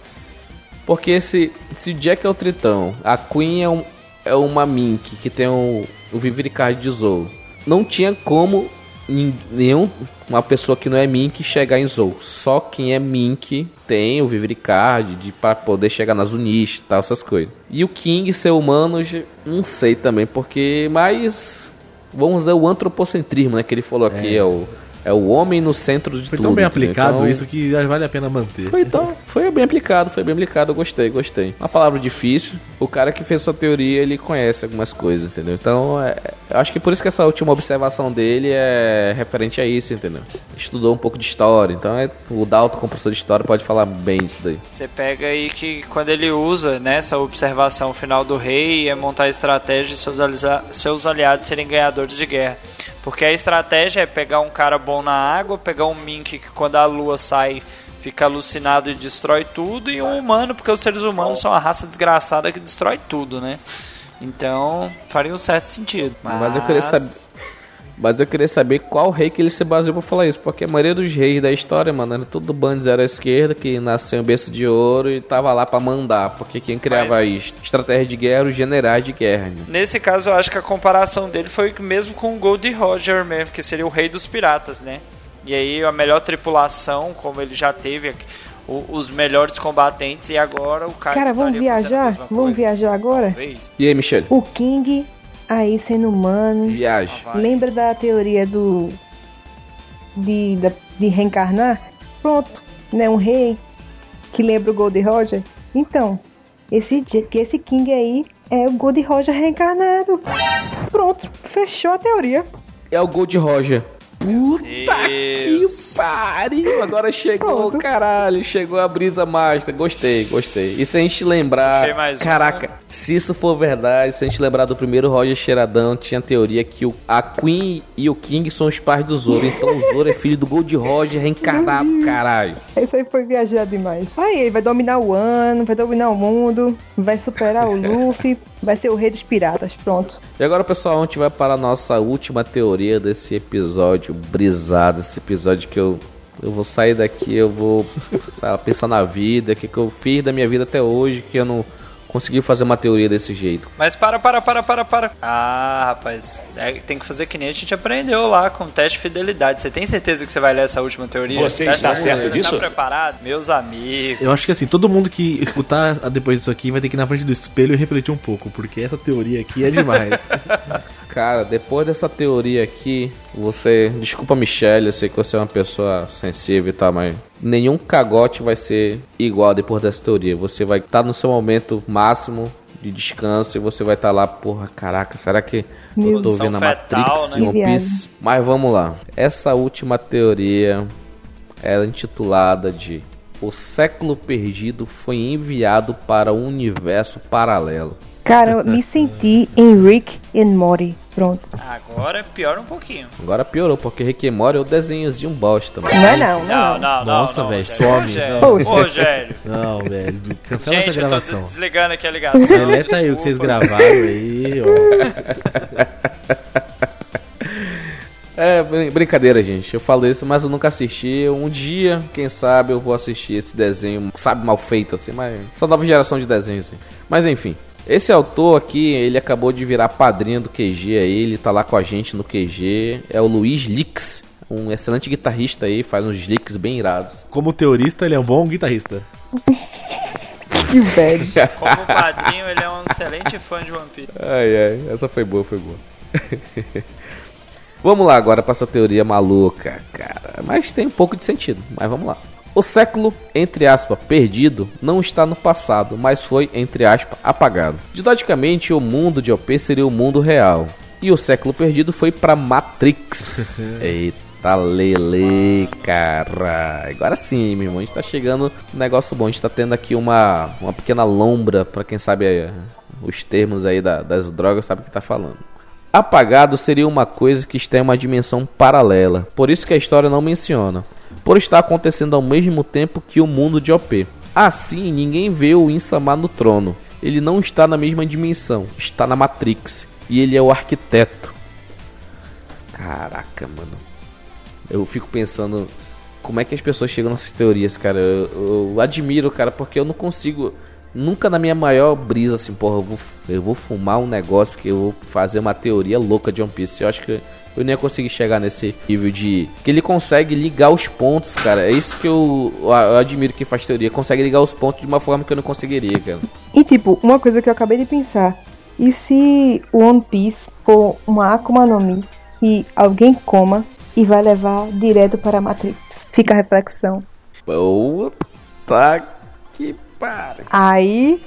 Porque se, se Jack é o Tritão, a Queen é, um, é uma Mink que tem o, o Vivricard de Zou, não tinha como nin- nenhum uma pessoa que não é Mink chegar em Zou. Só quem é Mink tem o Vivricard de para poder chegar nas Unish e tal, essas coisas. E o King ser humano, não sei também, porque mais vamos dizer o antropocentrismo, né, que ele falou aqui, é, o é o homem no centro de Foi tudo. tão bem aplicado Então, isso que vale a pena manter. foi, então, foi bem aplicado, foi bem aplicado, eu gostei, gostei. Uma palavra difícil, o cara que fez sua teoria, ele conhece algumas coisas, entendeu? Então, é, eu acho que por isso que essa última observação dele é referente a isso, entendeu? Estudou um pouco de história, então é, o Dalton, como professor de história, pode falar bem disso daí. Você pega aí que quando ele usa né, essa observação final do rei é montar estratégia de seus, seus aliados serem ganhadores de guerra. Porque a estratégia é pegar um cara bom na água, pegar um Mink que quando a lua sai fica alucinado e destrói tudo, e um humano, porque os seres humanos são a raça desgraçada que destrói tudo, né? Então faria um certo sentido. Mas eu queria saber. Mas eu queria saber qual rei que ele se baseou pra falar isso. Porque a maioria dos reis da história, mano, era tudo bando zero à esquerda, que nasceu em berço de ouro e tava lá pra mandar. Porque quem criava Mas- isso? Estratégia de guerra, os generais de guerra. né? Nesse caso, eu acho que a comparação dele foi mesmo com o Gold Roger mesmo, que seria o rei dos piratas, né? E aí a melhor tripulação, como ele já teve, aqui, o- os melhores combatentes, e agora o cara. Cara, vamos fazendo a viajar? Vamos coisa. viajar agora? Talvez. E aí, Michele? O King aí sendo humano. Viagem. Vai. Lembra da teoria do. de, da- de reencarnar? Pronto, né? Um rei que lembra o Gold Roger. Então, esse, dia- que esse King aí é o Gold Roger reencarnado. Pronto, fechou a teoria. É o Gold Roger. Puta que pariu! Agora chegou, Pronto. caralho, chegou a brisa master. Gostei, gostei. E se a gente lembrar. Puxei mais um. Caraca, se isso for verdade, se a gente lembrar do primeiro Roger Cheiradão, tinha teoria que o, a Queen e o King são os pais do Zoro. Então o Zoro é filho do Gold Roger reencarnado, caralho. Isso aí foi viajar demais. Aí ele vai dominar o ano, vai dominar o mundo, vai superar o Luffy, vai ser o rei dos piratas. Pronto. E agora, pessoal, a gente vai para a nossa última teoria desse episódio brisado, esse episódio que eu eu vou sair daqui, eu vou lá, pensar na vida, o que, que eu fiz da minha vida até hoje, que eu não consegui fazer uma teoria desse jeito. Mas para, para, para, para, para. Ah, rapaz, é, tem que fazer que nem a gente aprendeu lá com o teste de fidelidade. Você tem certeza que você vai ler essa última teoria? Você está acha que certo você disso? Tá preparado? Meus amigos. Eu acho que assim, todo mundo que escutar depois disso aqui vai ter que ir na frente do espelho e refletir um pouco, porque essa teoria aqui é demais. Cara, depois dessa teoria aqui, você. Desculpa, Michelle, eu sei que você é uma pessoa sensível e tal, mas nenhum cagote vai ser igual depois dessa teoria. Você vai estar no seu momento máximo de descanso e você vai estar lá, porra, caraca, será que eu tô vendo a Matrix né? One Piece? Mas vamos lá. Essa última teoria era intitulada de O século perdido foi enviado para um universo paralelo. Cara, eu me senti em Rick and Morty. Pronto. Agora piora um pouquinho. Agora piorou, porque Morty é o desenhozinho um bosta. mano. Não é não, não, Não, é não. não, não. Nossa, velho, some. Ô, Rogério. Não, velho. Cancela Gente, essa eu tô gravação. desligando aqui a ligação. Deleta aí o que vocês gravaram aí, ó. É, brin- brincadeira, gente. Eu falo isso, mas eu nunca assisti. Um dia, quem sabe, eu vou assistir esse desenho, sabe, mal feito, assim, mas. Só nova geração de desenhos, assim. Mas enfim. Esse autor aqui, ele acabou de virar padrinho do QG aí, ele tá lá com a gente no QG. É o Luiz Lix, um excelente guitarrista aí, faz uns licks bem irados. Como teorista, ele é um bom guitarrista. Que velho. Como padrinho, ele é um excelente fã de One Piece. Ai, ai, essa foi boa, foi boa. vamos lá agora pra essa teoria maluca, cara. Mas tem um pouco de sentido, mas vamos lá. O século, entre aspas, perdido, não está no passado, mas foi, entre aspas, apagado. Didaticamente, o mundo de OP seria o mundo real. E o século perdido foi pra Matrix. Eita lele, cara. Agora sim, meu irmão. A gente tá chegando um negócio bom. A gente tá tendo aqui uma, uma pequena lombra, pra quem sabe é, os termos aí da- das drogas, sabe o que tá falando. Apagado seria uma coisa que está em uma dimensão paralela, por isso que a história não menciona, por estar acontecendo ao mesmo tempo que o mundo de OP. Assim, ninguém vê o Insama no trono. Ele não está na mesma dimensão, está na Matrix, e ele é o arquiteto. Caraca, mano. Eu fico pensando como é que as pessoas chegam nessas teorias, cara. Eu, eu admiro, cara, porque eu não consigo. Nunca na minha maior brisa, assim, porra, eu vou, eu vou fumar um negócio que eu vou fazer uma teoria louca de One Piece. Eu acho que eu nem ia conseguir chegar nesse nível de. Que ele consegue ligar os pontos, cara. É isso que eu, eu admiro que faz teoria. Consegue ligar os pontos de uma forma que eu não conseguiria, cara. E tipo, uma coisa que eu acabei de pensar. E se o One Piece for uma Akuma no Mi e alguém coma e vai levar direto para a Matrix? Fica a reflexão. Puta que pariu. Aí,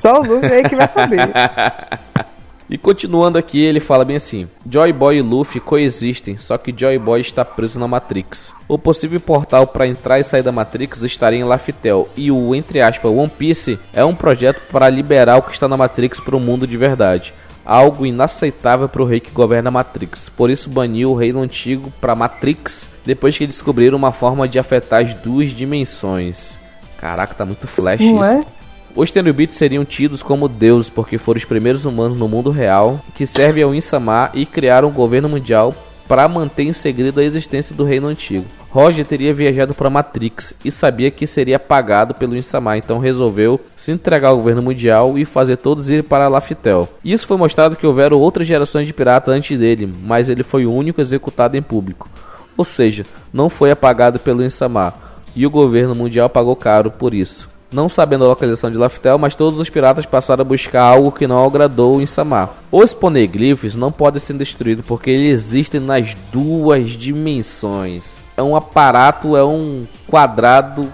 só o Luffy aí que vai saber. E continuando aqui, ele fala bem assim: Joy Boy e Luffy coexistem, só que Joy Boy está preso na Matrix. O possível portal para entrar e sair da Matrix estaria em Laftel, e o entre aspas One Piece é um projeto para liberar o que está na Matrix para o mundo de verdade. Algo inaceitável para o rei que governa a Matrix. Por isso baniu o reino antigo para Matrix depois que descobriram uma forma de afetar as duas dimensões. Caraca, tá muito flash Não isso. é? Os Tenubites seriam tidos como deuses porque foram os primeiros humanos no mundo real que servem ao Insama e criaram um governo mundial para manter em segredo a existência do reino antigo. Roger teria viajado para Matrix e sabia que seria apagado pelo Insama, então resolveu se entregar ao governo mundial e fazer todos ir para Laftel. Isso foi mostrado que houveram outras gerações de piratas antes dele, mas ele foi o único executado em público. Ou seja, não foi apagado pelo Insama, e o governo mundial pagou caro por isso. Não sabendo a localização de Laftel, mas todos os piratas passaram a buscar algo que não agradou em Samar. Os poneglyphs não podem ser destruídos porque eles existem nas duas dimensões. É um aparato, é um quadrado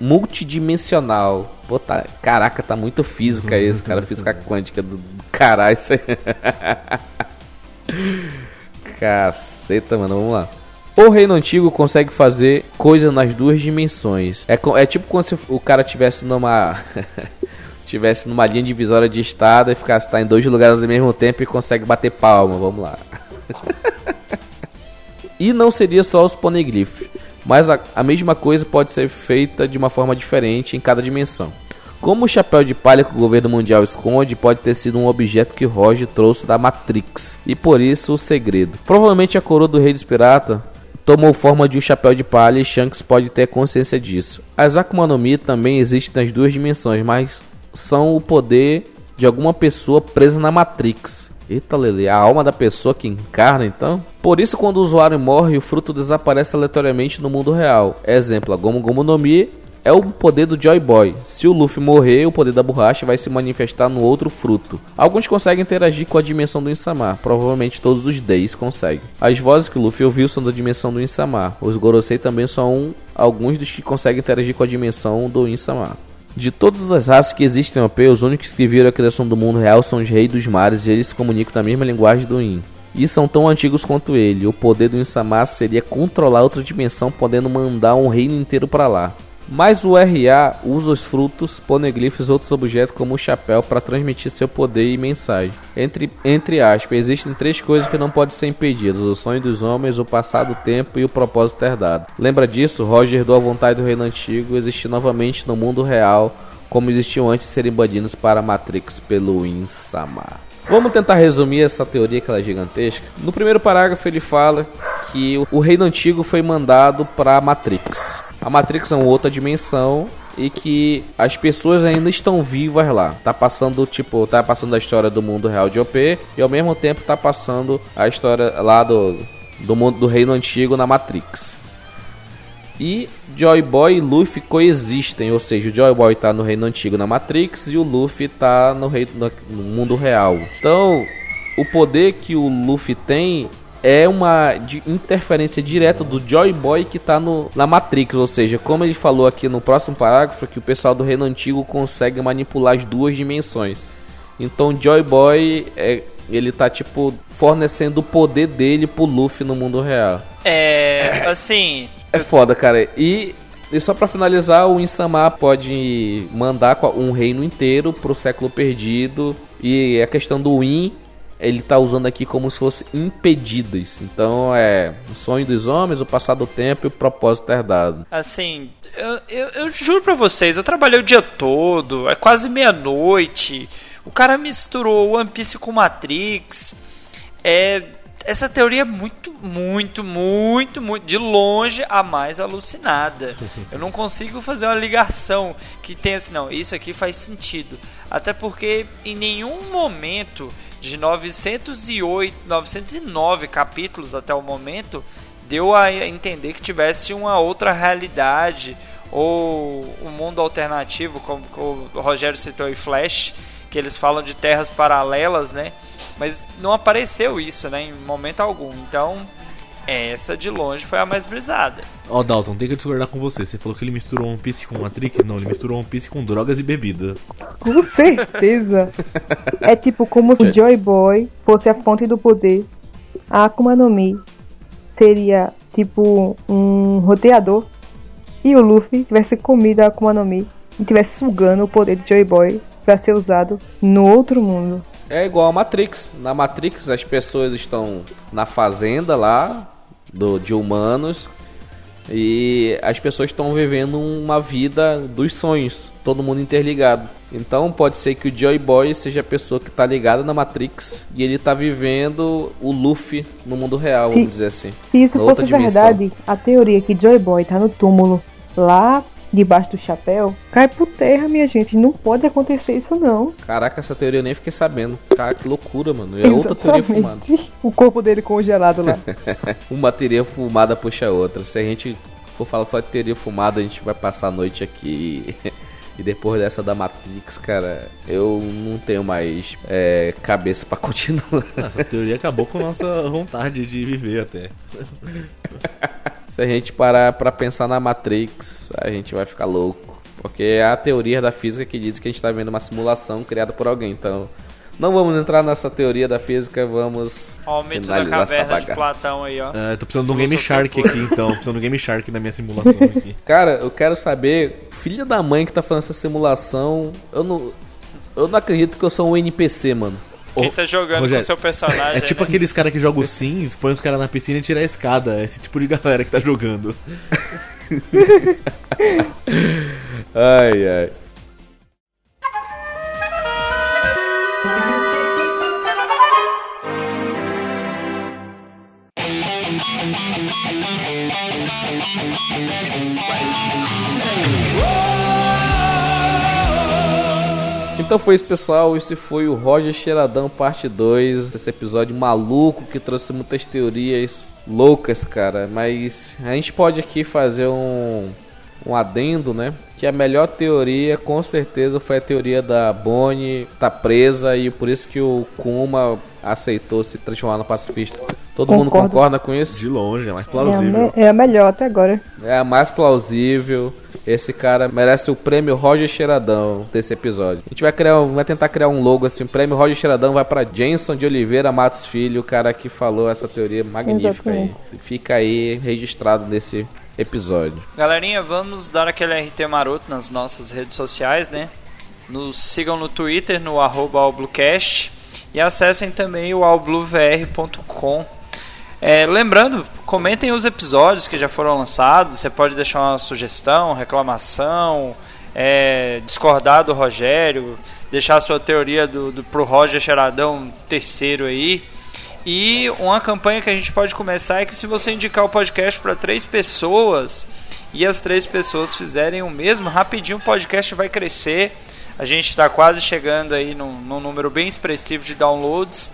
multidimensional. Pô, tá, caraca, tá muito física isso, cara. Física quântica do, do caralho. Caceta, mano, vamos lá. O reino antigo consegue fazer coisas nas duas dimensões. É, é tipo como se o cara tivesse numa. tivesse numa linha divisória de estado e ficasse tá em dois lugares ao mesmo tempo e consegue bater palma. Vamos lá. e não seria só os poneglyphs, mas a, a mesma coisa pode ser feita de uma forma diferente em cada dimensão. Como o chapéu de palha que o governo mundial esconde pode ter sido um objeto que Roger trouxe da Matrix, e por isso o segredo. Provavelmente a coroa do rei dos piratas tomou forma de um chapéu de palha e Shanks pode ter consciência disso. As Akuma no Mi também existem nas duas dimensões, mas são o poder de alguma pessoa presa na Matrix. Eita, Lele, a alma da pessoa que encarna então? Por isso, quando o usuário morre, o fruto desaparece aleatoriamente no mundo real. Exemplo, a Gomu Gomu no Mi é o poder do Joy Boy. Se o Luffy morrer, o poder da borracha vai se manifestar no outro fruto. Alguns conseguem interagir com a dimensão do Insama, provavelmente todos os Days conseguem. As vozes que o Luffy ouviu são da dimensão do Insama. Os Gorosei também são alguns dos que conseguem interagir com a dimensão do Insama. De todas as raças que existem no OP, os únicos que viram a criação do mundo real são os Reis dos Mares e eles se comunicam na mesma linguagem do In. E são tão antigos quanto ele. O poder do Insama seria controlar outra dimensão, podendo mandar um reino inteiro para lá. Mas o RA usa os frutos, poneglyphs e outros objetos como o chapéu para transmitir seu poder e mensagem. Entre, entre aspas, existem três coisas que não podem ser impedidas: o sonho dos homens, o passado, o tempo e o propósito herdado. Lembra disso? Roger herdou a vontade do reino antigo existir novamente no mundo real, como existiam antes de serem banidos para a Matrix pelo Insamar. Vamos tentar resumir essa teoria que ela é gigantesca. No primeiro parágrafo ele fala que o reino antigo foi mandado para a Matrix. A Matrix é uma outra dimensão e que as pessoas ainda estão vivas lá. Tá passando, tipo, tá passando a história do mundo real de OP e ao mesmo tempo tá passando a história lá do, do mundo do reino antigo na Matrix. E Joy Boy e Luffy coexistem, ou seja, o Joy Boy tá no reino antigo na Matrix e o Luffy tá no, reino, no mundo real. Então, o poder que o Luffy tem é uma interferência direta do Joy Boy que está na Matrix, ou seja, como ele falou aqui no próximo parágrafo, que o pessoal do Reino Antigo consegue manipular as duas dimensões. Então Joy Boy é, ele tá tipo fornecendo o poder dele pro Luffy no mundo real. É, assim, é foda, cara. E e só para finalizar, o Insama pode mandar um reino inteiro pro século perdido. E a questão do Win ele tá usando aqui como se fosse impedidas. Então é o sonho dos homens, o passar do tempo e o propósito herdado. Assim, eu, eu, eu juro pra vocês, eu trabalhei o dia todo, é quase meia-noite. O cara misturou One Piece com Matrix. É, essa teoria é muito, muito, muito, muito, de longe a mais alucinada. Eu não consigo fazer uma ligação que tenha assim, não, isso aqui faz sentido. Até porque em nenhum momento de 908, 909 capítulos até o momento, deu a entender que tivesse uma outra realidade ou um mundo alternativo, como o Rogério citou em Flash, que eles falam de terras paralelas, né? Mas não apareceu isso, né, em momento algum. Então, essa de longe foi a mais brisada. Ó, oh, Dalton, tem que discordar com você. Você falou que ele misturou One Piece com Matrix? Não, ele misturou One Piece com drogas e bebidas. Com certeza. é tipo como se o Joy Boy fosse a fonte do poder. A Akuma no Mi seria tipo um roteador. E o Luffy tivesse comido a Akuma no Mi e tivesse sugando o poder do Joy Boy para ser usado no outro mundo. É igual a Matrix. Na Matrix as pessoas estão na fazenda lá, do, de humanos e as pessoas estão vivendo uma vida dos sonhos, todo mundo interligado. Então pode ser que o Joy Boy seja a pessoa que está ligada na Matrix e ele está vivendo o Luffy no mundo real, vamos dizer assim. Se isso fosse verdade, a teoria que Joy Boy está no túmulo lá debaixo do chapéu, cai por terra, minha gente. Não pode acontecer isso, não. Caraca, essa teoria eu nem fiquei sabendo. Cara, que loucura, mano. É outra teoria fumada. O corpo dele congelado lá. Uma teoria fumada puxa a outra. Se a gente for falar só de teoria fumada, a gente vai passar a noite aqui. E depois dessa da Matrix, cara, eu não tenho mais é, cabeça para continuar. Essa teoria acabou com nossa vontade de viver até. Se a gente parar pra pensar na Matrix, a gente vai ficar louco. Porque é a teoria da física que diz que a gente tá vendo uma simulação criada por alguém. Então, não vamos entrar nessa teoria da física, vamos. Ó, o mito da caverna de Platão aí, ó. É, tô precisando de um Game Shark aqui, então. Precisando de um Game Shark na minha simulação aqui. Cara, eu quero saber, filha da mãe que tá fazendo essa simulação, eu não. Eu não acredito que eu sou um NPC, mano. Quem tá jogando Rogério, com seu personagem. É tipo né? aqueles caras que jogam Sims, põe os caras na piscina e tira a escada. É esse tipo de galera que tá jogando. ai, ai. Então foi isso, pessoal. Esse foi o Roger Cheiradão, parte 2. Esse episódio maluco que trouxe muitas teorias loucas, cara. Mas a gente pode aqui fazer um, um adendo, né? Que a melhor teoria, com certeza, foi a teoria da Bonnie tá presa e por isso que o Kuma aceitou se transformar no pacifista. Todo Concordo. mundo concorda com isso? De longe, é mais plausível. É a, é a melhor até agora. É a mais plausível. Esse cara merece o prêmio Roger Cheiradão desse episódio. A gente vai criar, vai tentar criar um logo assim, o prêmio Roger Cheiradão vai para Jenson de Oliveira Matos Filho, o cara que falou essa teoria magnífica aí. Fica aí registrado nesse episódio. Galerinha, vamos dar aquele RT maroto nas nossas redes sociais, né? Nos sigam no Twitter, no arroba e acessem também o albluvr.com. É, lembrando, comentem os episódios que já foram lançados. Você pode deixar uma sugestão, reclamação, é, discordar do Rogério, deixar a sua teoria do, do pro Roger Cheiradão terceiro aí. E uma campanha que a gente pode começar é que se você indicar o podcast para três pessoas e as três pessoas fizerem o mesmo, rapidinho o podcast vai crescer. A gente está quase chegando aí num, num número bem expressivo de downloads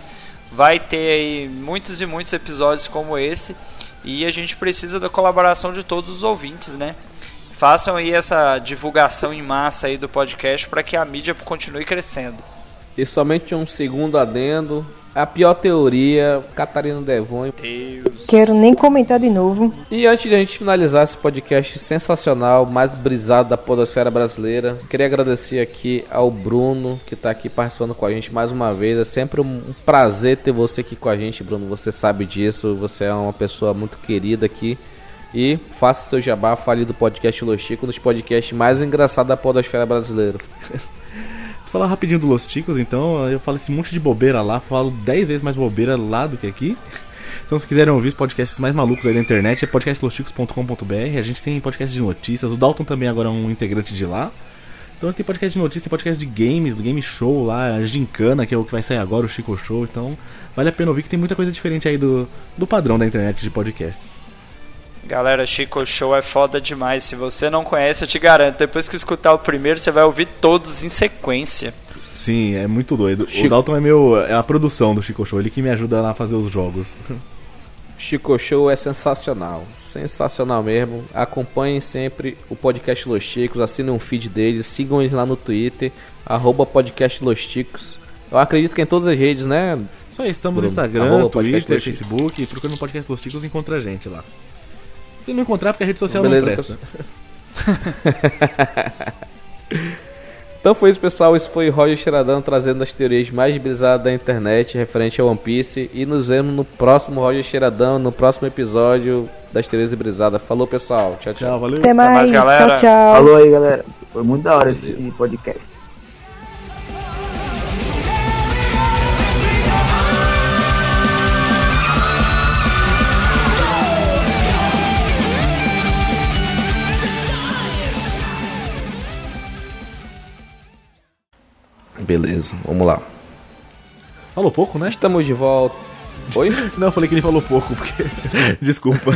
vai ter aí muitos e muitos episódios como esse e a gente precisa da colaboração de todos os ouvintes, né? Façam aí essa divulgação em massa aí do podcast para que a mídia continue crescendo. E somente um segundo adendo. A pior teoria, Catarina Devon. Deus. Quero nem comentar de novo. E antes de a gente finalizar esse podcast sensacional, mais brisado da podosfera brasileira, queria agradecer aqui ao Bruno, que está aqui participando com a gente mais uma vez. É sempre um prazer ter você aqui com a gente, Bruno. Você sabe disso, você é uma pessoa muito querida aqui. E faça seu jabá, fale do podcast Los Chico, um dos podcasts mais engraçados da podosfera brasileira. falar rapidinho do Los Ticos, então. Eu falo esse monte de bobeira lá, falo 10 vezes mais bobeira lá do que aqui. Então, se quiserem ouvir os podcasts mais malucos aí da internet, é podcastlosticos.com.br. A gente tem podcast de notícias. O Dalton também agora é um integrante de lá. Então, tem podcast de notícias, tem podcast de games, do Game Show lá, a Gincana, que é o que vai sair agora, o Chico Show. Então, vale a pena ouvir que tem muita coisa diferente aí do, do padrão da internet de podcasts. Galera, Chico Show é foda demais. Se você não conhece, eu te garanto, depois que escutar o primeiro, você vai ouvir todos em sequência. Sim, é muito doido. Chico... O Dalton é meu. é a produção do Chico Show, ele que me ajuda a fazer os jogos. Chico Show é sensacional. Sensacional mesmo. Acompanhem sempre o podcast Los Chicos, assinem um feed deles, sigam eles lá no Twitter, arroba podcast Los Chicos. Eu acredito que em todas as redes, né? Só estamos no Instagram, Twitter, Facebook, procurando o podcast Los Chicos encontra a gente lá. Se não encontrar, porque a rede social Beleza, não presta. então foi isso, pessoal. Isso foi Roger Cheiradão trazendo as teorias mais brisadas da internet referente ao One Piece. E nos vemos no próximo Roger Cheiradão, no próximo episódio das teorias brisadas. Falou, pessoal. Tchau, tchau. valeu. Até mais, Até mais galera. Tchau, tchau. Falou aí, galera. Foi muito da hora Beleza. esse podcast. Beleza, vamos lá. Falou pouco, né? Estamos de volta. Oi? Não, eu falei que ele falou pouco, porque. Desculpa.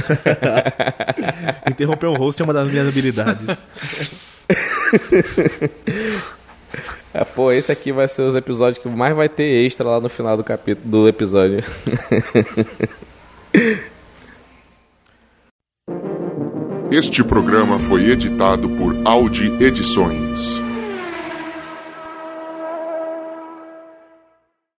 Interromper um host é uma das minhas habilidades. É, pô, esse aqui vai ser os episódios que mais vai ter extra lá no final do capítulo do episódio. Este programa foi editado por Audi Edições.